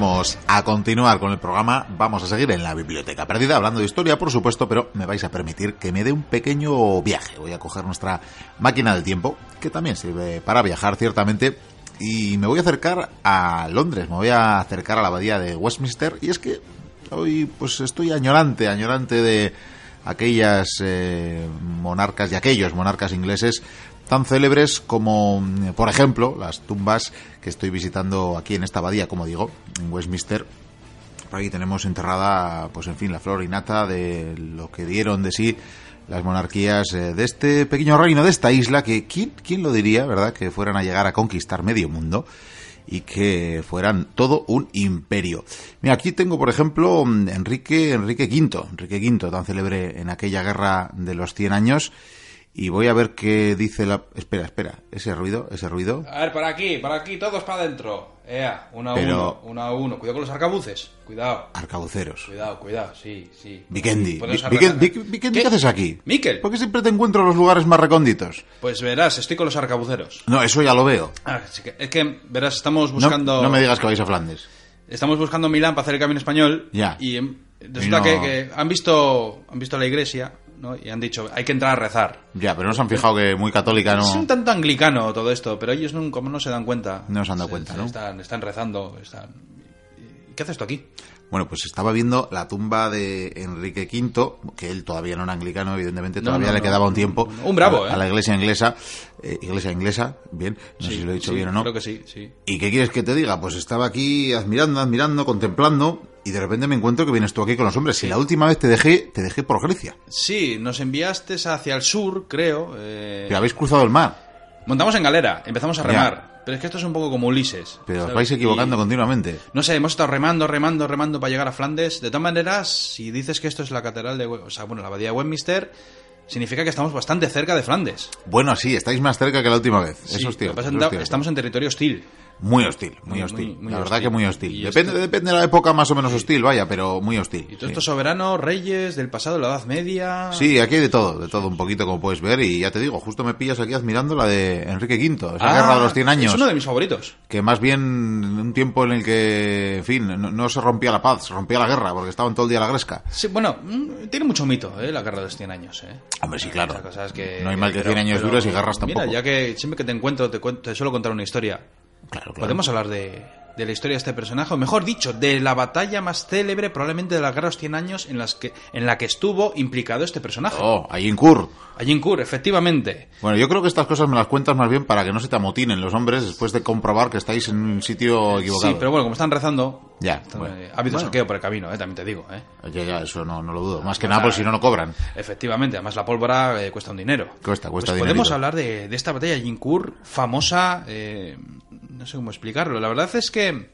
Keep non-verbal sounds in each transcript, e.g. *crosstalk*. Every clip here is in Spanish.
Vamos a continuar con el programa, vamos a seguir en la biblioteca perdida, hablando de historia, por supuesto, pero me vais a permitir que me dé un pequeño viaje. Voy a coger nuestra máquina del tiempo, que también sirve para viajar, ciertamente, y me voy a acercar a Londres, me voy a acercar a la abadía de Westminster, y es que hoy pues estoy añorante, añorante de aquellas eh, monarcas y aquellos monarcas ingleses tan célebres como, por ejemplo, las tumbas que estoy visitando aquí en esta abadía, como digo, en Westminster. Ahí tenemos enterrada, pues en fin, la flor y nata de lo que dieron de sí las monarquías eh, de este pequeño reino, de esta isla, que ¿quién, quién lo diría, verdad?, que fueran a llegar a conquistar medio mundo y que fueran todo un imperio. Mira, aquí tengo, por ejemplo, Enrique, Enrique V, Enrique V, tan célebre en aquella guerra de los 100 años, y voy a ver qué dice la... Espera, espera, ese ruido, ese ruido. A ver, para aquí, para aquí, todos para adentro. Ea, uno a Pero- uno, uno a uno. Cuidado con los arcabuces. Cuidado. Arcabuceros. Cuidado, cuidado, sí, sí. Vikendi. Vikendi, Vik- Vikendi, ¿qué haces aquí? Miquel. ¿Por qué siempre te encuentro en los lugares más recónditos? Pues verás, estoy con los arcabuceros. No, eso ya lo veo. Ah, sí que- es que, verás, estamos buscando... no me digas que vais a Flandes. Estamos buscando Milán para hacer el camino español. Ya. Y em, resulta Y no- que, que han visto han visto la iglesia, ¿no? Y han dicho, hay que entrar a rezar. Ya, pero no se han fijado que muy católica Es no... un tanto anglicano todo esto, pero ellos no, como no se dan cuenta. No se han dado Se- cuenta, se ¿no? Están, están rezando, están... ¿Y ¿Qué haces tú aquí? Bueno, pues estaba viendo la tumba de Enrique V, que él todavía no era anglicano, evidentemente, todavía no, le quedaba un tiempo. Un bravo, a, ¿eh? a la iglesia inglesa. eh, iglesia inglesa, bien, no sé si lo he dicho sí, bien o no. Creo que sí, sí. ¿Y qué quieres que te diga? Pues estaba aquí admirando, admirando, contemplando, y de repente me encuentro que vienes tú aquí con los hombres. Si la última vez te dejé, te dejé por Grecia. Sí, nos enviaste hacia el sur, creo. eh, Pero habéis cruzado el mar, Montamos en galera, empezamos a Ya. remar. Pero es que esto es un poco como Ulises. pero os vais equivocando Y- continuamente. No sé, hemos estado remando, remando, remando para llegar a Flandes. De todas maneras, si dices que esto es la catedral de... O sea, bueno, la abadía de Westminster, significa que estamos bastante cerca de Flandes. Bueno, sí, estáis más cerca que la última vez. Sí, eso es cierto. estamos en territorio hostil. Muy hostil, muy, Muy, hostil. muy, muy la verdad hostil. que muy hostil. Depende, esto- depende de la época más o menos hostil, vaya, pero muy hostil. Y todos sí. estos soberanos, reyes del pasado, la Edad Media... Sí, aquí hay de todo, de todo un poquito como puedes ver y ya te digo, justo me pillas aquí admirando la de Enrique V, esa Ah, guerra de los 100 años, Es uno de mis favoritos. que más bien un tiempo en el que, en fin, no, no se rompía la paz, se rompía la guerra porque estaban todo el día a la gresca. Sí, bueno, mm, tiene mucho mito, ¿eh? La guerra de los 100 años, ¿eh? Hombre, sí, claro. Otra cosa es que- No hay mal que pero- 100 años dures y guerras tampoco. Mira, ya que siempre que te encuentro te, cuento- te suelo contar una historia. Claro, claro. Podemos hablar de, de la historia de este personaje, o mejor dicho, de la batalla más célebre probablemente de la guerra de los 100 años en, las que, en la que estuvo implicado este personaje. Oh, Agincourt. Agincourt, efectivamente. Bueno, yo creo que estas cosas me las cuentas más bien para que no se te amotinen los hombres después de comprobar que estáis en un sitio equivocado. Sí, pero bueno, como están rezando, Ya, están- bueno. eh, ha habido Bueno. saqueo por el camino, eh, también te digo. Eh. Ya, ya, eso no, no lo dudo. Más que O nada, pues si no, no cobran. Efectivamente, además la pólvora eh, cuesta un dinero. Cuesta, cuesta Pues podemos hablar de, de esta batalla de Agincourt, famosa, eh, no sé cómo explicarlo. La verdad es que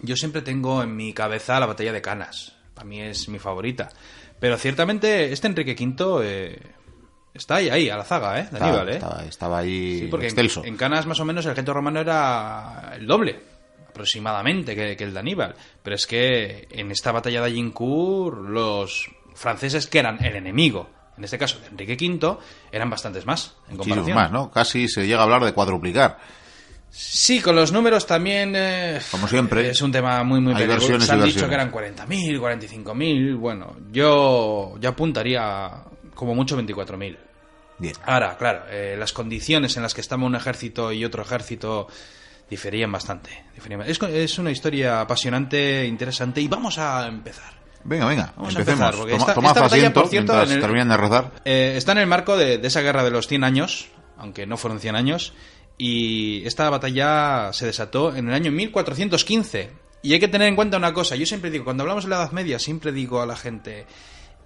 yo siempre tengo en mi cabeza la batalla de Canas. Para mí es mi favorita. Pero ciertamente este Enrique V eh, está ahí, ahí, a la zaga, ¿eh? De Estaba, Aníbal, ¿eh? estaba, estaba ahí Sí, porque en, excelso. en Canas más o menos el ejército romano era el doble, aproximadamente, que, que el de Aníbal. Pero es que en esta batalla de Agincourt, los franceses que eran el enemigo, en este caso de Enrique V, eran bastantes más, en comparación. más, ¿no? Casi se llega a hablar de cuadruplicar. Sí, con los números también... eh, Como siempre. Es un tema muy, muy peligroso. Se han dicho que eran 40.000, 45.000. Bueno, yo, yo apuntaría como mucho 24.000. Bien. Ahora, claro, eh, las condiciones en las que estaba un ejército y otro ejército diferían bastante. diferían. Es, es una historia apasionante, interesante y vamos a empezar. Venga, venga, Vamos a empecemos. empezar, porque Toma- esta- tomad esta batalla, asiento por cierto, mientras en el- terminan de rezar. Eh, está en el marco de, de esa guerra de los 100 años, aunque no fueron 100 años, y esta batalla se desató en el año 1415. Y hay que tener en cuenta una cosa, yo siempre digo, cuando hablamos de la Edad Media, siempre digo a la gente,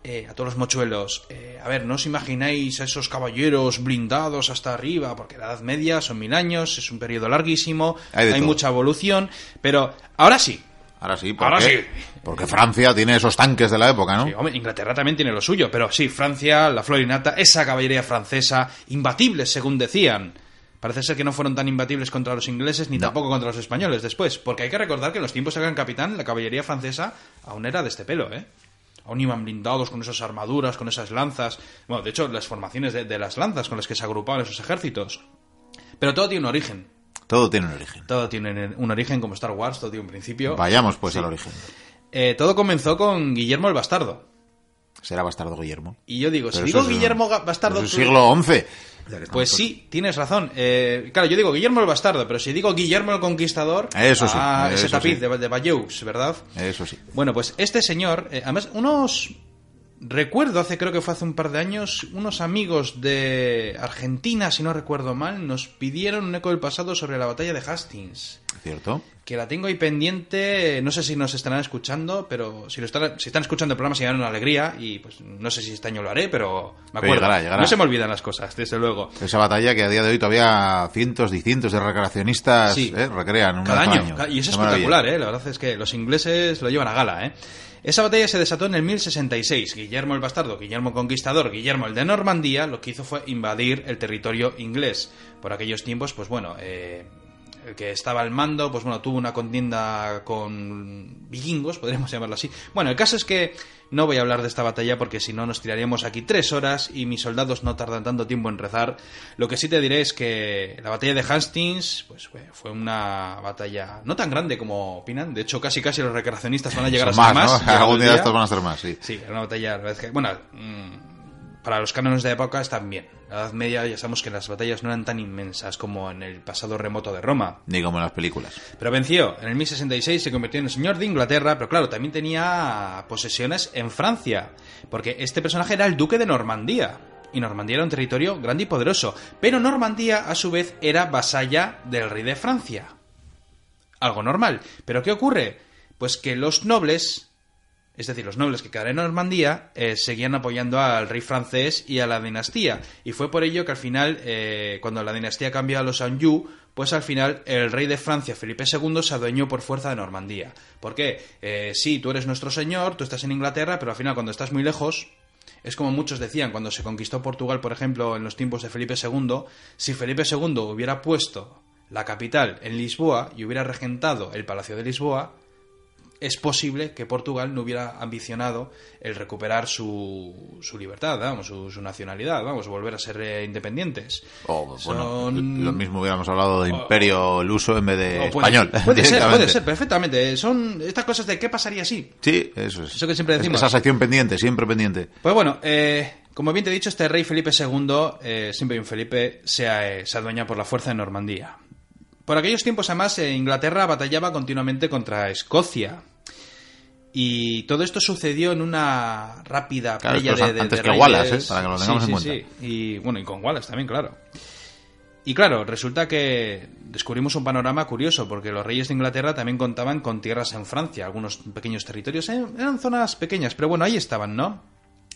eh, a todos los mochuelos, eh, a ver, no os imagináis a esos caballeros blindados hasta arriba, porque la Edad Media son mil años, es un periodo larguísimo, Hay mucha evolución, pero ahora sí, Ahora sí, ¿por Ahora qué? sí. Porque Francia tiene esos tanques de la época, ¿no? Sí, hombre, Inglaterra también tiene lo suyo, pero sí, Francia, la Florinata, esa caballería francesa, imbatibles según decían. Parece ser que no fueron tan imbatibles contra los ingleses ni No. tampoco contra los españoles después, porque hay que recordar que en los tiempos de Gran Capitán la caballería francesa aún era de este pelo, ¿eh? Aún iban blindados con esas armaduras, con esas lanzas. Bueno, de hecho, las formaciones de, de las lanzas con las que se agrupaban esos ejércitos. Pero todo tiene un origen. Todo tiene un origen. Todo tiene un origen como Star Wars, todo tiene un principio. Vayamos pues al origen. Eh, todo comenzó con Guillermo el Bastardo. Será Bastardo Guillermo. Y yo digo, si digo un- Guillermo Bastardo... es siglo XI. Pues sí, tienes razón. Eh, claro, yo digo Guillermo el Bastardo, pero si digo Guillermo el Conquistador... Eso sí, ah, ese tapiz sí. de, de Bayeux, ¿verdad? Eso sí. Bueno, pues este señor, eh, además, unos. Recuerdo, hace creo que fue hace un par de años, unos amigos de Argentina, si no recuerdo mal, nos pidieron un eco del pasado sobre la batalla de Hastings. ¿Cierto? Que la tengo ahí pendiente, no sé si nos estarán escuchando, pero si, lo están, si están escuchando el programa se llevarán una alegría y pues no sé si este año lo haré, pero me Pero acuerdo. llegará, llegará. No se me olvidan las cosas, desde luego. Esa batalla que a día de hoy todavía cientos y cientos de recreacionistas Sí. eh, recrean al año. ca- Y es Qué maravilla. espectacular, ¿eh? La verdad es que los ingleses lo llevan a gala, ¿eh? Esa batalla se desató en el 1066. Guillermo el Bastardo, Guillermo el Conquistador, Guillermo el de Normandía, lo que hizo fue invadir el territorio inglés. Por aquellos tiempos, pues bueno, eh, el que estaba al mando, pues bueno, tuvo una contienda con vikingos, podríamos llamarlo así. Bueno, el caso es que no voy a hablar de esta batalla porque si no nos tiraríamos aquí tres horas y mis soldados no tardan tanto tiempo en rezar. Lo que sí te diré es que la batalla de Hastings, pues fue, una batalla no tan grande como opinan. De hecho, casi casi los recreacionistas van a llegar Son a ser más, más. *laughs* Algún día estos van a ser más, sí. Sí, era una batalla, bueno, mm, para los cánones de época están bien. La Edad Media ya sabemos que las batallas no eran tan inmensas como en el pasado remoto de Roma. Ni como en las películas. Pero venció. En el 1066 se convirtió en el señor de Inglaterra, pero claro, también tenía posesiones en Francia. Porque este personaje era el duque de Normandía. Y Normandía era un territorio grande y poderoso. Pero Normandía, a su vez, era vasalla del rey de Francia. Algo normal. Pero ¿qué ocurre? Pues que los nobles, es decir, los nobles que quedaron en Normandía, eh, seguían apoyando al rey francés y a la dinastía. Y fue por ello que al final, eh, cuando la dinastía cambió a los Anjou, pues al final el rey de Francia, Felipe II, se adueñó por fuerza de Normandía. ¿Por qué? Eh, sí, tú eres nuestro señor, tú estás en Inglaterra, pero al final cuando estás muy lejos, es como muchos decían cuando se conquistó Portugal, por ejemplo, en los tiempos de Felipe II, si Felipe II hubiera puesto la capital en Lisboa y hubiera regentado el Palacio de Lisboa, es posible que Portugal no hubiera ambicionado el recuperar su, su libertad, vamos, su, su nacionalidad, vamos, volver a ser eh, independientes. O, bueno, lo mismo hubiéramos hablado de imperio luso en vez de puede- español. Puede ser, puede ser, perfectamente. Son estas cosas de qué pasaría si. Sí, eso es. Eso que siempre decimos. Esa sección pendiente, siempre pendiente. Pues bueno, eh, como bien te he dicho, este rey Felipe II, eh, siempre un Felipe, se, eh, se adueña por la fuerza de Normandía. Por aquellos tiempos, además, Inglaterra batallaba continuamente contra Escocia. Y todo esto sucedió en una rápida Claro, playa de, de- antes de que. Wallace, ¿eh? Para que lo tengamos Sí, en sí, cuenta. sí. Y bueno, y con Wallace también, claro. Y claro, resulta que descubrimos un panorama curioso, porque los reyes de Inglaterra también contaban con tierras en Francia, algunos pequeños territorios, eh, eran zonas pequeñas, pero bueno, ahí estaban, ¿no?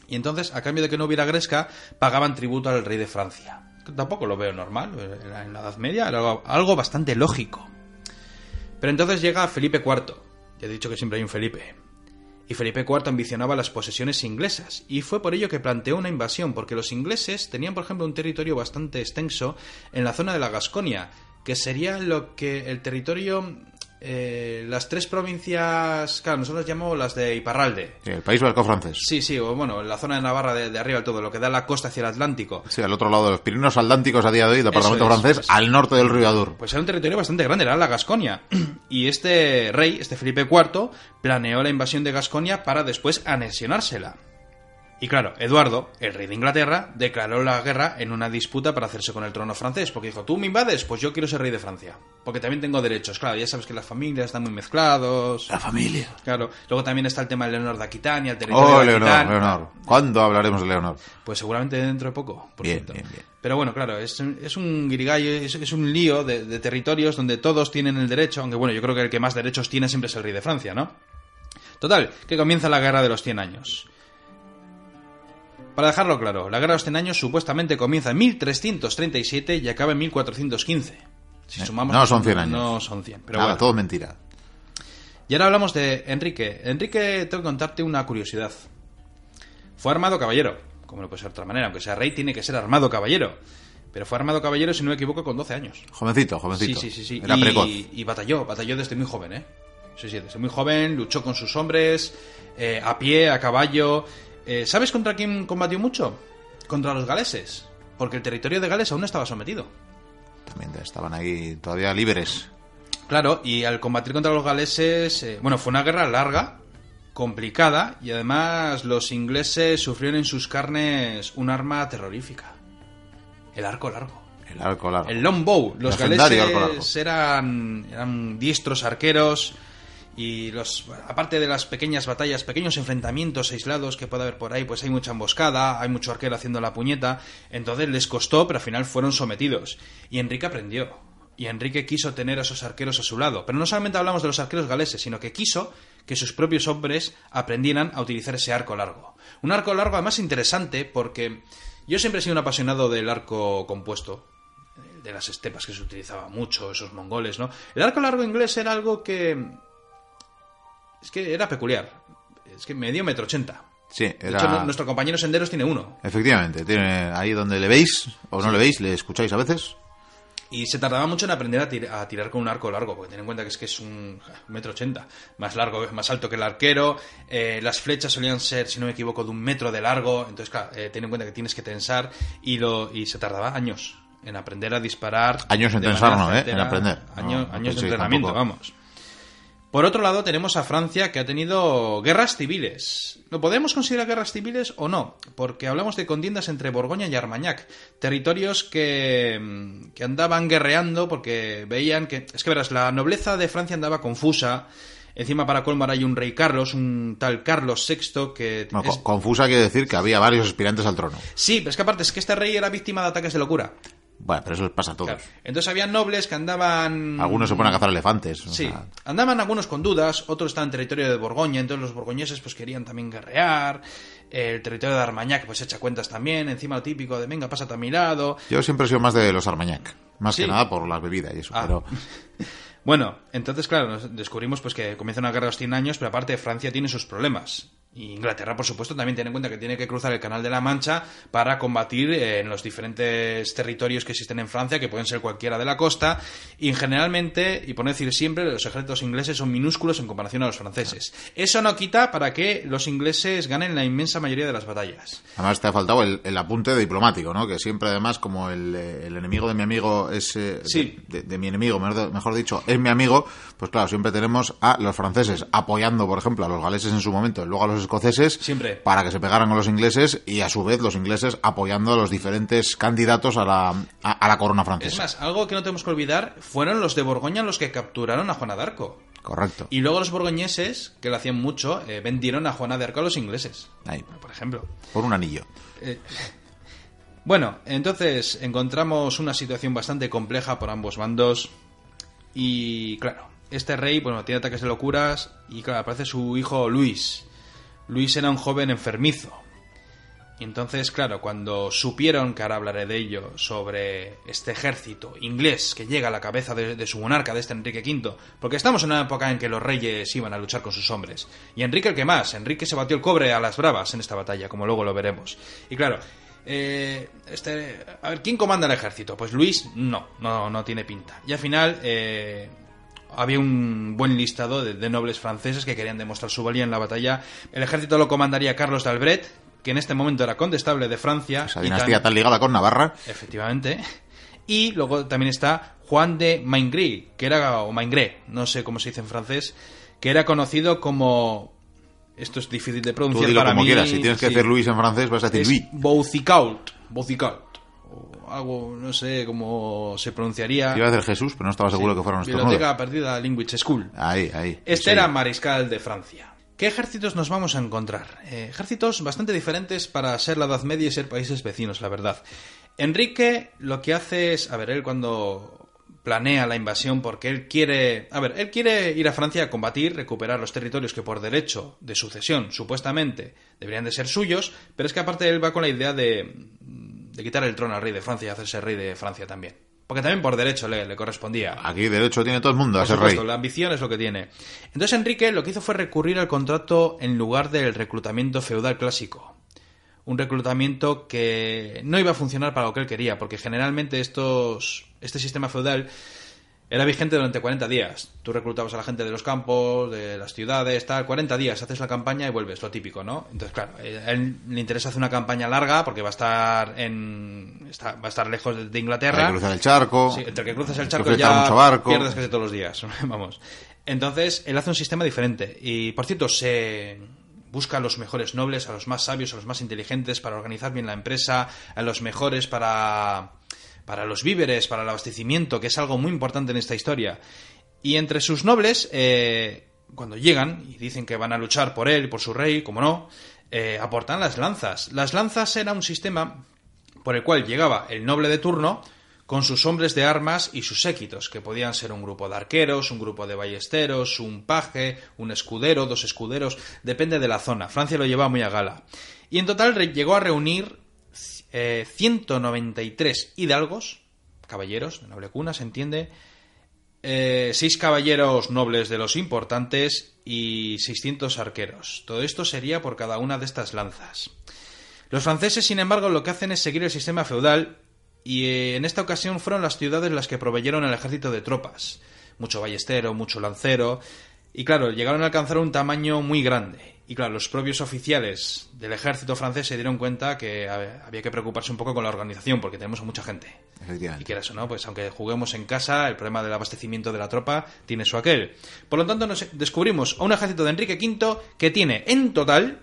Y entonces, a cambio de que no hubiera gresca, pagaban tributo al rey de Francia. Tampoco lo veo normal, eh, en la Edad Media era algo bastante lógico. Pero entonces llega Felipe IV, ya he dicho que siempre hay un Felipe. Y Felipe IV ambicionaba las posesiones inglesas, y fue por ello que planteó una invasión, porque los ingleses tenían, por ejemplo, un territorio bastante extenso en la zona de la Gasconia, que sería lo que el territorio, eh, las tres provincias, claro, nosotros llamamos las de Iparralde. Sí, el país vasco francés. Sí, sí, o bueno, la zona de Navarra de, de arriba del todo, lo que da la costa hacia el Atlántico. Sí, al otro lado de los Pirineos Atlánticos a día de hoy, departamento es, francés, al norte del río Adur. Pues era un territorio bastante grande, era la Gasconia. *clears throat* Y este rey, este Felipe IV, planeó la invasión de Gasconia para después anexionársela. Y claro, Eduardo, el rey de Inglaterra, declaró la guerra en una disputa para hacerse con el trono francés, porque dijo, tú me invades, pues yo quiero ser rey de Francia, porque también tengo derechos. Claro, ya sabes que las familias están muy mezclados. La familia. Claro, luego también está el tema de Leonor de Aquitania, el territorio Oh, de Leonor, Aquitania. Leonor. ¿Cuándo hablaremos de Leonor? Pues seguramente dentro de poco, por Bien, cierto. bien, bien. Pero bueno, claro, es, un- es un guirigay, es, es un lío de, de territorios donde todos tienen el derecho, aunque bueno, yo creo que el que más derechos tiene siempre es el rey de Francia, ¿no? Total, que comienza la guerra de los 100 años. Para dejarlo claro, la guerra de los 100 años supuestamente comienza en 1337 y acaba en 1415. Si Eh, sumamos, no son 100 años. No son 100, pero Nada, bueno. todo mentira. Y ahora hablamos de Enrique. Enrique, tengo que contarte una curiosidad. Fue armado caballero, como no puede ser de otra manera, aunque sea rey, tiene que ser armado caballero. Pero fue armado caballero, si no me equivoco, con 12 años. Jovencito, Sí, jovencito. sí, sí, sí. Era y, precoz. y batalló, batalló desde muy joven, ¿eh? Sí, sí, desde muy joven, luchó con sus hombres, eh, a pie, a caballo. Eh, ¿Sabes contra quién combatió mucho? Contra los galeses. Porque el territorio de Gales aún no estaba sometido. también estaban ahí todavía libres. Claro, y al combatir contra los galeses, eh, bueno, fue una guerra larga, complicada, y además los ingleses sufrieron en sus carnes un arma terrorífica. El arco largo. El arco largo. El long bow. Los Legendario galeses eran, eran diestros arqueros y los aparte de las pequeñas batallas, pequeños enfrentamientos aislados que puede haber por ahí, pues hay mucha emboscada, hay mucho arquero haciendo la puñeta, entonces les costó, pero al final fueron sometidos. Y Enrique aprendió. Y Enrique quiso tener a esos arqueros a su lado. Pero no solamente hablamos de los arqueros galeses, sino que quiso que sus propios hombres aprendieran a utilizar ese arco largo. Un arco largo además interesante porque yo siempre he sido un apasionado del arco compuesto, de las estepas que se utilizaba mucho, esos mongoles, ¿no? El arco largo inglés era algo que... Es que era peculiar. Es que medio metro ochenta. Sí, De era... hecho, nu- nuestro compañero Senderos tiene uno. Efectivamente, tiene ahí donde le veis o no le veis, le escucháis a veces. Y se tardaba mucho en aprender a, tir- a tirar con un arco largo, porque ten en cuenta que es que es un metro ochenta, más largo, más alto que el arquero. eh, las flechas solían ser, si no me equivoco, de un metro de largo. Entonces, claro, eh, ten en cuenta que tienes que tensar y lo y se tardaba años en aprender a disparar. Años en de tensar, no, ¿eh? En aprender. No, Años, no años de entrenamiento, tampoco. vamos. Por otro lado, tenemos a Francia que ha tenido guerras civiles. ¿Lo podemos considerar guerras civiles o no? Porque hablamos de contiendas entre Borgoña y Armagnac, territorios que, mm, que andaban guerreando porque veían que... Es que verás, la nobleza de Francia andaba confusa. Encima, para colmo, ahora hay un rey Carlos, un tal Carlos VI que... Es- Confusa quiere decir que había varios aspirantes al trono. Sí, pero es que aparte es que este rey era víctima de ataques de locura. Bueno, pero eso les pasa a todos. Claro. Entonces había nobles que andaban... Algunos se ponen a cazar elefantes. o Sí, sea, andaban algunos con dudas, otros estaban en territorio de Borgoña, entonces los borgoñeses pues querían también guerrear, el territorio de Armagnac pues echa cuentas también, encima lo típico de venga, pásate a mi lado. Yo siempre he sido más de los Armagnac. Más Sí. que nada por las bebidas y eso. Ah. Pero *laughs* Bueno, entonces claro, descubrimos pues que comienza una guerra de los 100 años, pero aparte Francia tiene sus problemas. Inglaterra, por supuesto, también tiene en cuenta que tiene que cruzar el Canal de la Mancha para combatir eh, en los diferentes territorios que existen en Francia, que pueden ser cualquiera de la costa. Y generalmente, y por no decir siempre, los ejércitos ingleses son minúsculos en comparación a los franceses. Eso no quita para que los ingleses ganen la inmensa mayoría de las batallas. además te ha faltado el, el apunte diplomático, ¿no? Que siempre, además, como el, eh, el enemigo de mi amigo es. eh, Sí. De, de mi enemigo, mejor, mejor dicho, es mi amigo, pues claro, siempre tenemos a los franceses apoyando, por ejemplo, a los galeses en su momento, y luego a los escoceses. Siempre. Para que se pegaran con los ingleses y a su vez los ingleses apoyando a los diferentes candidatos a la, a, a la corona francesa. Es más, algo que no tenemos que olvidar fueron los de Borgoña los que capturaron a Juana de Arco. Correcto. Y luego los borgoñeses, que lo hacían mucho, eh, vendieron a Juana de Arco a los ingleses, Ahí, por ejemplo. por un anillo. Eh, *laughs* bueno, entonces encontramos una situación bastante compleja por ambos bandos. Y claro, este rey, bueno, tiene ataques de locuras. Y claro, aparece su hijo Luis. Luis era un joven enfermizo. Y entonces, claro, cuando supieron, que ahora hablaré de ello, sobre este ejército inglés que llega a la cabeza de, su monarca, de este Enrique V, porque estamos en una época en que los reyes iban a luchar con sus hombres. Y Enrique el que más, Enrique se batió el cobre a las bravas en esta batalla, como luego lo veremos. Y claro, eh, este, a ver, ¿quién comanda el ejército? Pues Luis, no, no, no tiene pinta. Y al final, eh, había un buen listado de, de nobles franceses que querían demostrar su valía en la batalla. El ejército lo comandaría Carlos de Albret, que en este momento era condestable de Francia. Esa y dinastía tan ligada con Navarra. Efectivamente. Y luego también está Juan de Maingry, que era, o Maingré, no sé cómo se dice en francés, que era conocido como... Esto es difícil de Tú pronunciar dilo para como mí. quieras. Si tienes que sí. decir Luis en francés, vas a decir Luis. Boucicault. Boucicault. O algo, no sé cómo se pronunciaría. Iba a decir Jesús, pero no estaba seguro que fuera nuestro Biblioteca Perdida Language School. Ahí, ahí. Este Sí. era mariscal de Francia. ¿Qué ejércitos nos vamos a encontrar? Eh, ejércitos bastante diferentes para ser la Edad Media y ser países vecinos, la verdad. Enrique lo que hace es, a ver, él cuando planea la invasión porque él quiere, a ver, él quiere ir a Francia a combatir, recuperar los territorios que por derecho de sucesión supuestamente deberían de ser suyos, pero es que aparte él va con la idea de, de quitar el trono al rey de Francia y hacerse rey de Francia también. Porque también por derecho le, le correspondía. Aquí derecho tiene todo el mundo a Por ser supuesto, rey. la ambición es lo que tiene. Entonces Enrique lo que hizo fue recurrir al contrato en lugar del reclutamiento feudal clásico. Un reclutamiento que no iba a funcionar para lo que él quería, porque generalmente estos, este sistema feudal Era vigente durante 40 días. Tú reclutabas a la gente de los campos, de las ciudades, tal. 40 días, haces la campaña y vuelves, lo típico, ¿no? Entonces, claro, a él le interesa hacer una campaña larga porque va a estar en está- va a estar lejos de, Inglaterra. Hay que cruzar el charco. Sí, entre que cruzas el charco ya mucho barco. pierdes casi todos los días. *laughs* Vamos. Entonces, él hace un sistema diferente. Y, por cierto, se busca a los mejores nobles, a los más sabios, a los más inteligentes para organizar bien la empresa, a los mejores para, para los víveres, para el abastecimiento, que es algo muy importante en esta historia. Y entre sus nobles, eh, cuando llegan y dicen que van a luchar por él, por su rey, como no, eh, aportan las lanzas. Las lanzas era un sistema por el cual llegaba el noble de turno con sus hombres de armas y sus séquitos, que podían ser un grupo de arqueros, un grupo de ballesteros, un paje, un escudero, dos escuderos, depende de la zona. Francia lo llevaba muy a gala. Y en total llegó a reunir eh, 193 hidalgos, caballeros de noble cuna, se entiende, eh, seis caballeros nobles de los importantes y 600 arqueros. Todo esto sería por cada una de estas lanzas. Los franceses, sin embargo, lo que hacen es seguir el sistema feudal y eh, en esta ocasión fueron las ciudades las que proveyeron el ejército de tropas. Mucho ballestero, mucho lancero. Y claro, llegaron a alcanzar un tamaño muy grande. Y claro, los propios oficiales del ejército francés se dieron cuenta que había que preocuparse un poco con la organización, porque tenemos a mucha gente. Y quieras o no, pues aunque juguemos en casa, el problema del abastecimiento de la tropa tiene su aquel. Por lo tanto, nos descubrimos a un ejército de Enrique V que tiene en total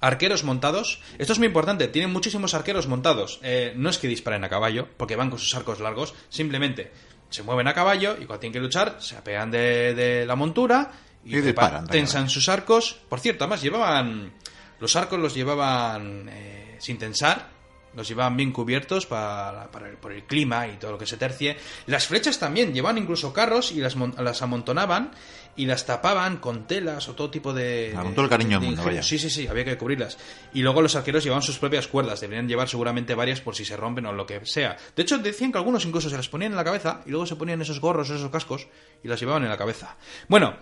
arqueros montados. Esto es muy importante, tienen muchísimos arqueros montados. Eh, no es que disparen a caballo, porque van con sus arcos largos, simplemente se mueven a caballo y cuando tienen que luchar se apean de, de la montura y, tensan sus arcos. Por cierto, además llevaban... Los arcos los llevaban eh, sin tensar, los llevaban bien cubiertos para, para el- por el clima y todo lo que se tercie. Las flechas también, llevaban incluso carros y las, las amontonaban y las tapaban con telas o todo tipo de... Ah, con todo el cariño de del mundo, vaya. Sí, sí, sí, había que cubrirlas. Y luego los arqueros llevaban sus propias cuerdas, deberían llevar seguramente varias por si se rompen o lo que sea. De hecho, decían que algunos incluso se las ponían en la cabeza y luego se ponían esos gorros, esos cascos y las llevaban en la cabeza. Bueno,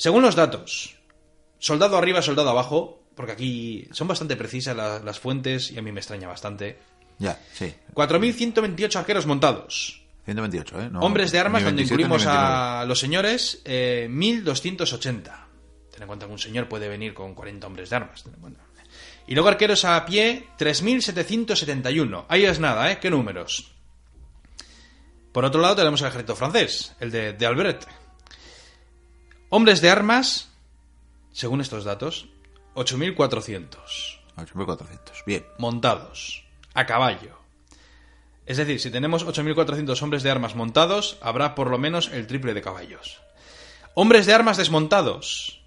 según los datos, soldado arriba, soldado abajo, porque aquí son bastante precisas la- las fuentes y a mí me extraña bastante. Ya, sí. 4.128 arqueros montados. 128, ¿eh? No, Hombres de armas, ni cuando 27 ni incluimos 29. a los señores, eh, 1.280. Ten en cuenta que un señor puede venir con 40 hombres de armas. ten en cuenta. Y luego arqueros a pie, 3.771. Ahí es nada, ¿eh? ¿Qué números? Por otro lado tenemos el ejército francés, el de, de Albert. Hombres de armas, según estos datos, 8.400 8.400. Bien. montados, a caballo. Es decir, si tenemos 8.400 hombres de armas montados, habrá por lo menos el triple de caballos. Hombres de armas desmontados.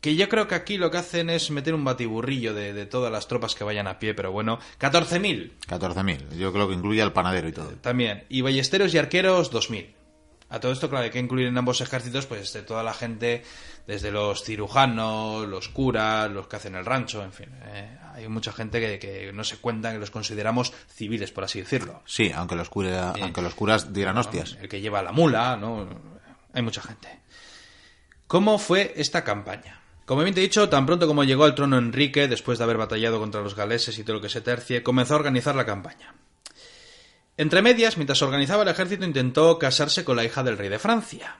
Que yo creo que aquí lo que hacen es meter un batiburrillo de, de todas las tropas que vayan a pie, pero bueno, 14.000 14.000. Yo creo que incluye al panadero y todo. también. Y ballesteros y arqueros, 2.000. A todo esto, claro, hay que incluir en ambos ejércitos, pues, de toda la gente, desde los cirujanos, los curas, los que hacen el rancho, en fin. eh, hay mucha gente que, que no se cuentan, que los consideramos civiles, por así decirlo. Sí, aunque los, cura- aunque los curas dieran hostias. El que lleva la mula, ¿no? Hay mucha gente. ¿Cómo fue esta campaña? Como bien te he dicho, tan pronto como llegó al trono Enrique, después de haber batallado contra los galeses y todo lo que se tercie, comenzó a organizar la campaña. Entre medias, mientras organizaba el ejército, intentó casarse con la hija del rey de Francia.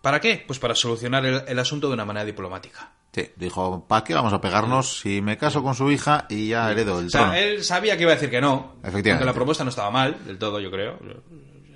¿Para qué? Pues para solucionar el, el asunto de una manera diplomática. Sí, dijo, ¿para qué vamos a pegarnos si me caso con su hija y ya heredo el O sea, trono? él sabía que iba a decir que no. Efectivamente. Aunque la propuesta no estaba mal, del todo, yo creo.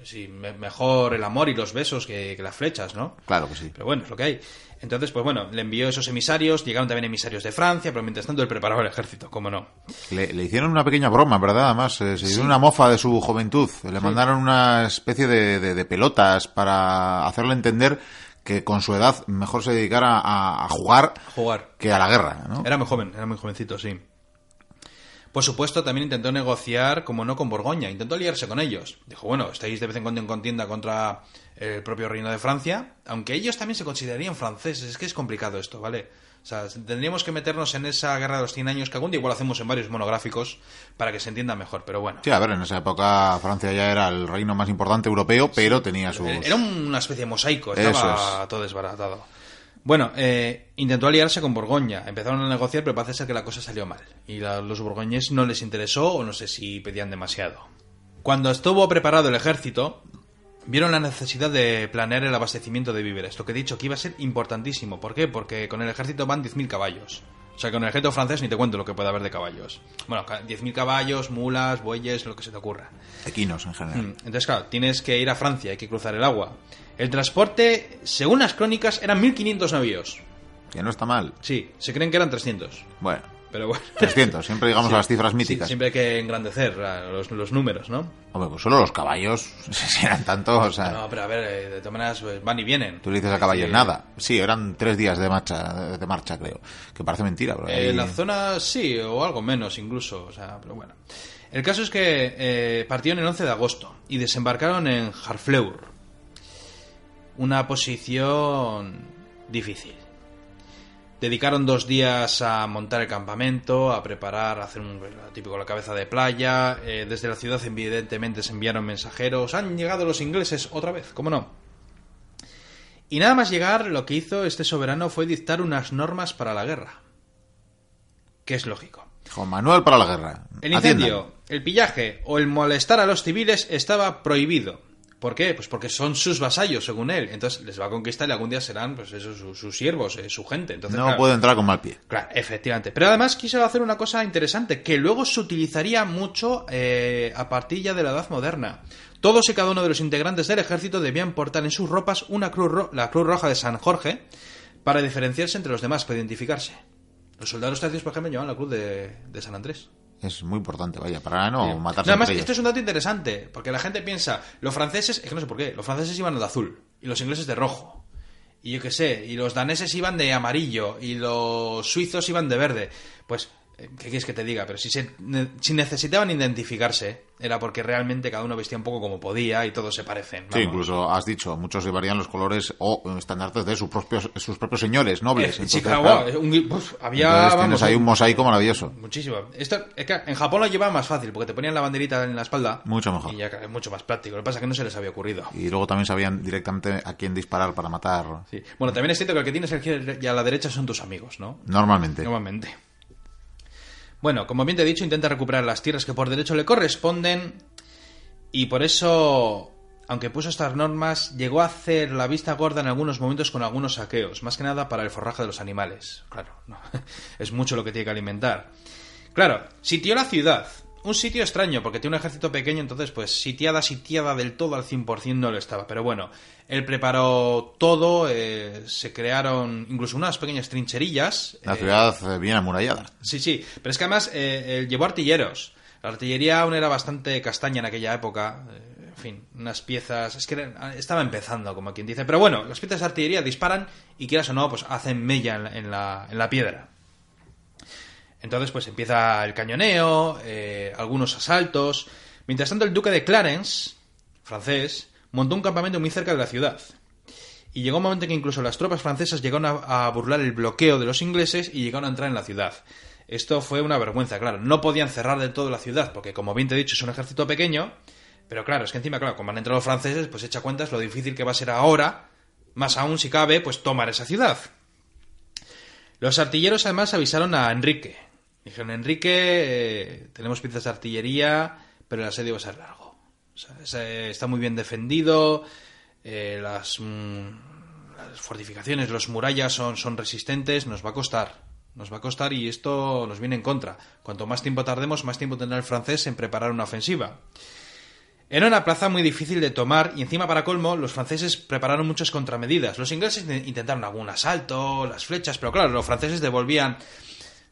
Sí, me- mejor el amor y los besos que, que las flechas, ¿no? Claro que sí. Pero bueno, es lo que hay. Entonces, pues bueno, le envió esos emisarios, llegaron también emisarios de Francia, pero mientras tanto él preparaba el ejército, cómo no. Le, le hicieron una pequeña broma, ¿verdad? Además, eh, se hizo una mofa de su juventud. Le mandaron una especie de, de- de pelotas para hacerle entender que con su edad mejor se dedicara a, a jugar Jugar. que a la guerra, ¿no? Era muy joven, era muy jovencito, sí. Por supuesto, también intentó negociar, como no, con Borgoña. Intentó liarse con ellos. Dijo, bueno, estáis de vez en cuando en contienda contra el propio reino de Francia, aunque ellos también se considerarían franceses. Es que es complicado esto, ¿vale? O sea, tendríamos que meternos en esa guerra de los 100 años, que algún día igual hacemos en varios monográficos, para que se entienda mejor, pero bueno. Sí, a ver, en esa época Francia ya era el reino más importante europeo, pero tenía sus... Era una especie de mosaico, estaba todo desbaratado. Bueno, eh, intentó aliarse con Borgoña. Empezaron a negociar, pero parece ser que la cosa salió mal. Y a los borgoñeses no les interesó, o no sé si pedían demasiado. Cuando estuvo preparado el ejército, vieron la necesidad de planear el abastecimiento de víveres. Lo que he dicho que iba a ser importantísimo. ¿Por qué? Porque con el ejército van 10.000 caballos. O sea, con el ejército francés ni te cuento lo que puede haber de caballos. Bueno, ca- 10.000 caballos, mulas, bueyes, lo que se te ocurra. Equinos en general. Mm, Entonces, claro, tienes que ir a Francia, hay que cruzar el agua. El transporte, según las crónicas, eran 1.500 navíos. Que no está mal. Sí, se creen que eran 300. Bueno, Pero bueno. 300, siempre digamos Sí. las cifras Sí, míticas. siempre hay que engrandecer los, los números, ¿no? Hombre, pues solo los caballos, *laughs* si eran tantos, o sea, No, pero a ver, eh, de todas maneras pues, van y vienen. tú le dices a caballos Sí. nada. Sí, eran tres días de marcha, de marcha creo. Que parece mentira, pero ahí- En la zona sí, o algo menos incluso, o sea, pero bueno. El caso es que eh, partieron el 11 de agosto y desembarcaron en Harfleur. Una posición difícil. Dedicaron dos días a montar el campamento, a preparar, a hacer un típico la cabeza de playa. Eh, desde la ciudad, evidentemente, se enviaron mensajeros. Han llegado los ingleses otra vez, ¿cómo no? Y nada más llegar, lo que hizo este soberano fue dictar unas normas para la guerra. Que es lógico. Dijo, Manuel para la guerra. El Atiendan. incendio, el pillaje o el molestar a los civiles estaba prohibido. ¿Por qué? Pues porque son sus vasallos, según él. Entonces les va a conquistar y algún día serán, pues eso, sus, sus siervos, eh, su gente. Entonces, No claro, puede entrar con mal pie. Claro, efectivamente. Pero además quiso hacer una cosa interesante, que luego se utilizaría mucho eh, a partir ya de la Edad Moderna. Todos y cada uno de los integrantes del ejército debían portar en sus ropas una cruz ro- la Cruz Roja de San Jorge para diferenciarse entre los demás, para identificarse. Los soldados tercios, por ejemplo, llevaban la cruz de, de San Andrés. Es muy importante, vaya, para no matarse Nada más, esto es un dato interesante, porque la gente piensa, los franceses, es que no sé por qué, los franceses iban de azul y los ingleses de rojo. Y yo qué sé, y los daneses iban de amarillo y los suizos iban de verde. Pues, ¿qué quieres que te diga? Pero si, se, si necesitaban identificarse, era porque realmente cada uno vestía un poco como podía y todos se parecen. Sí, vamos. incluso has dicho, muchos llevarían los colores o estandartes de sus propios, sus propios señores nobles. Eh, Entonces, Chicago, claro, eh, un- había. entonces tienes ahí un mosaico maravilloso. Muchísimo. Esto, es que en Japón lo llevaba más fácil, porque te ponían la banderita en la espalda. Mucho mejor. Y ya es mucho más práctico. Lo que pasa es que no se les había ocurrido. Y luego también sabían directamente a quién disparar para matar Sí. Bueno, también es cierto que el que tienes a la izquierda y a la derecha son tus amigos, ¿no? normalmente. Normalmente. Bueno, como bien te he dicho, intenta recuperar las tierras que por derecho le corresponden y por eso, aunque puso estas normas, llegó a hacer la vista gorda en algunos momentos con algunos saqueos, más que nada para el forraje de los animales. Claro, no. *laughs* es mucho lo que tiene que alimentar. Claro, sitió la ciudad. Un sitio extraño, porque tiene un ejército pequeño, entonces, pues, sitiada, sitiada del todo al 100% no lo estaba. Pero bueno, él preparó todo, eh, se crearon incluso unas pequeñas trincherillas. La eh, ciudad eh, bien amurallada. Sí, sí, pero es que además eh, él llevó artilleros. La artillería aún era bastante castaña en aquella época. en fin, unas piezas. Es que estaba empezando, como quien dice. Pero bueno, las piezas de artillería disparan y quieras o no, pues hacen mella en la, en la, en la piedra. Entonces, pues empieza el cañoneo, eh, algunos asaltos. Mientras tanto, el duque de Clarence, francés, montó un campamento muy cerca de la ciudad. Y llegó un momento en que incluso las tropas francesas llegaron a, burlar el bloqueo de los ingleses y llegaron a entrar en la ciudad. Esto fue una vergüenza, claro. No podían cerrar de todo la ciudad, porque como bien te he dicho, es un ejército pequeño. Pero claro, es que encima, claro, como han entrado los franceses, pues echa cuentas lo difícil que va a ser ahora, más aún si cabe, pues tomar esa ciudad. Los artilleros además avisaron a Enrique. Dijeron, Enrique, eh, tenemos piezas de artillería, pero el asedio va a ser largo. Eh, está muy bien defendido, eh, las, mm, las fortificaciones, los murallas son, son resistentes, nos va a costar. Nos va a costar y esto nos viene en contra. Cuanto más tiempo tardemos, más tiempo tendrá el francés en preparar una ofensiva. Era una plaza muy difícil de tomar y encima para colmo los franceses prepararon muchas contramedidas. Los ingleses in- intentaron algún asalto, las flechas, pero claro, los franceses devolvían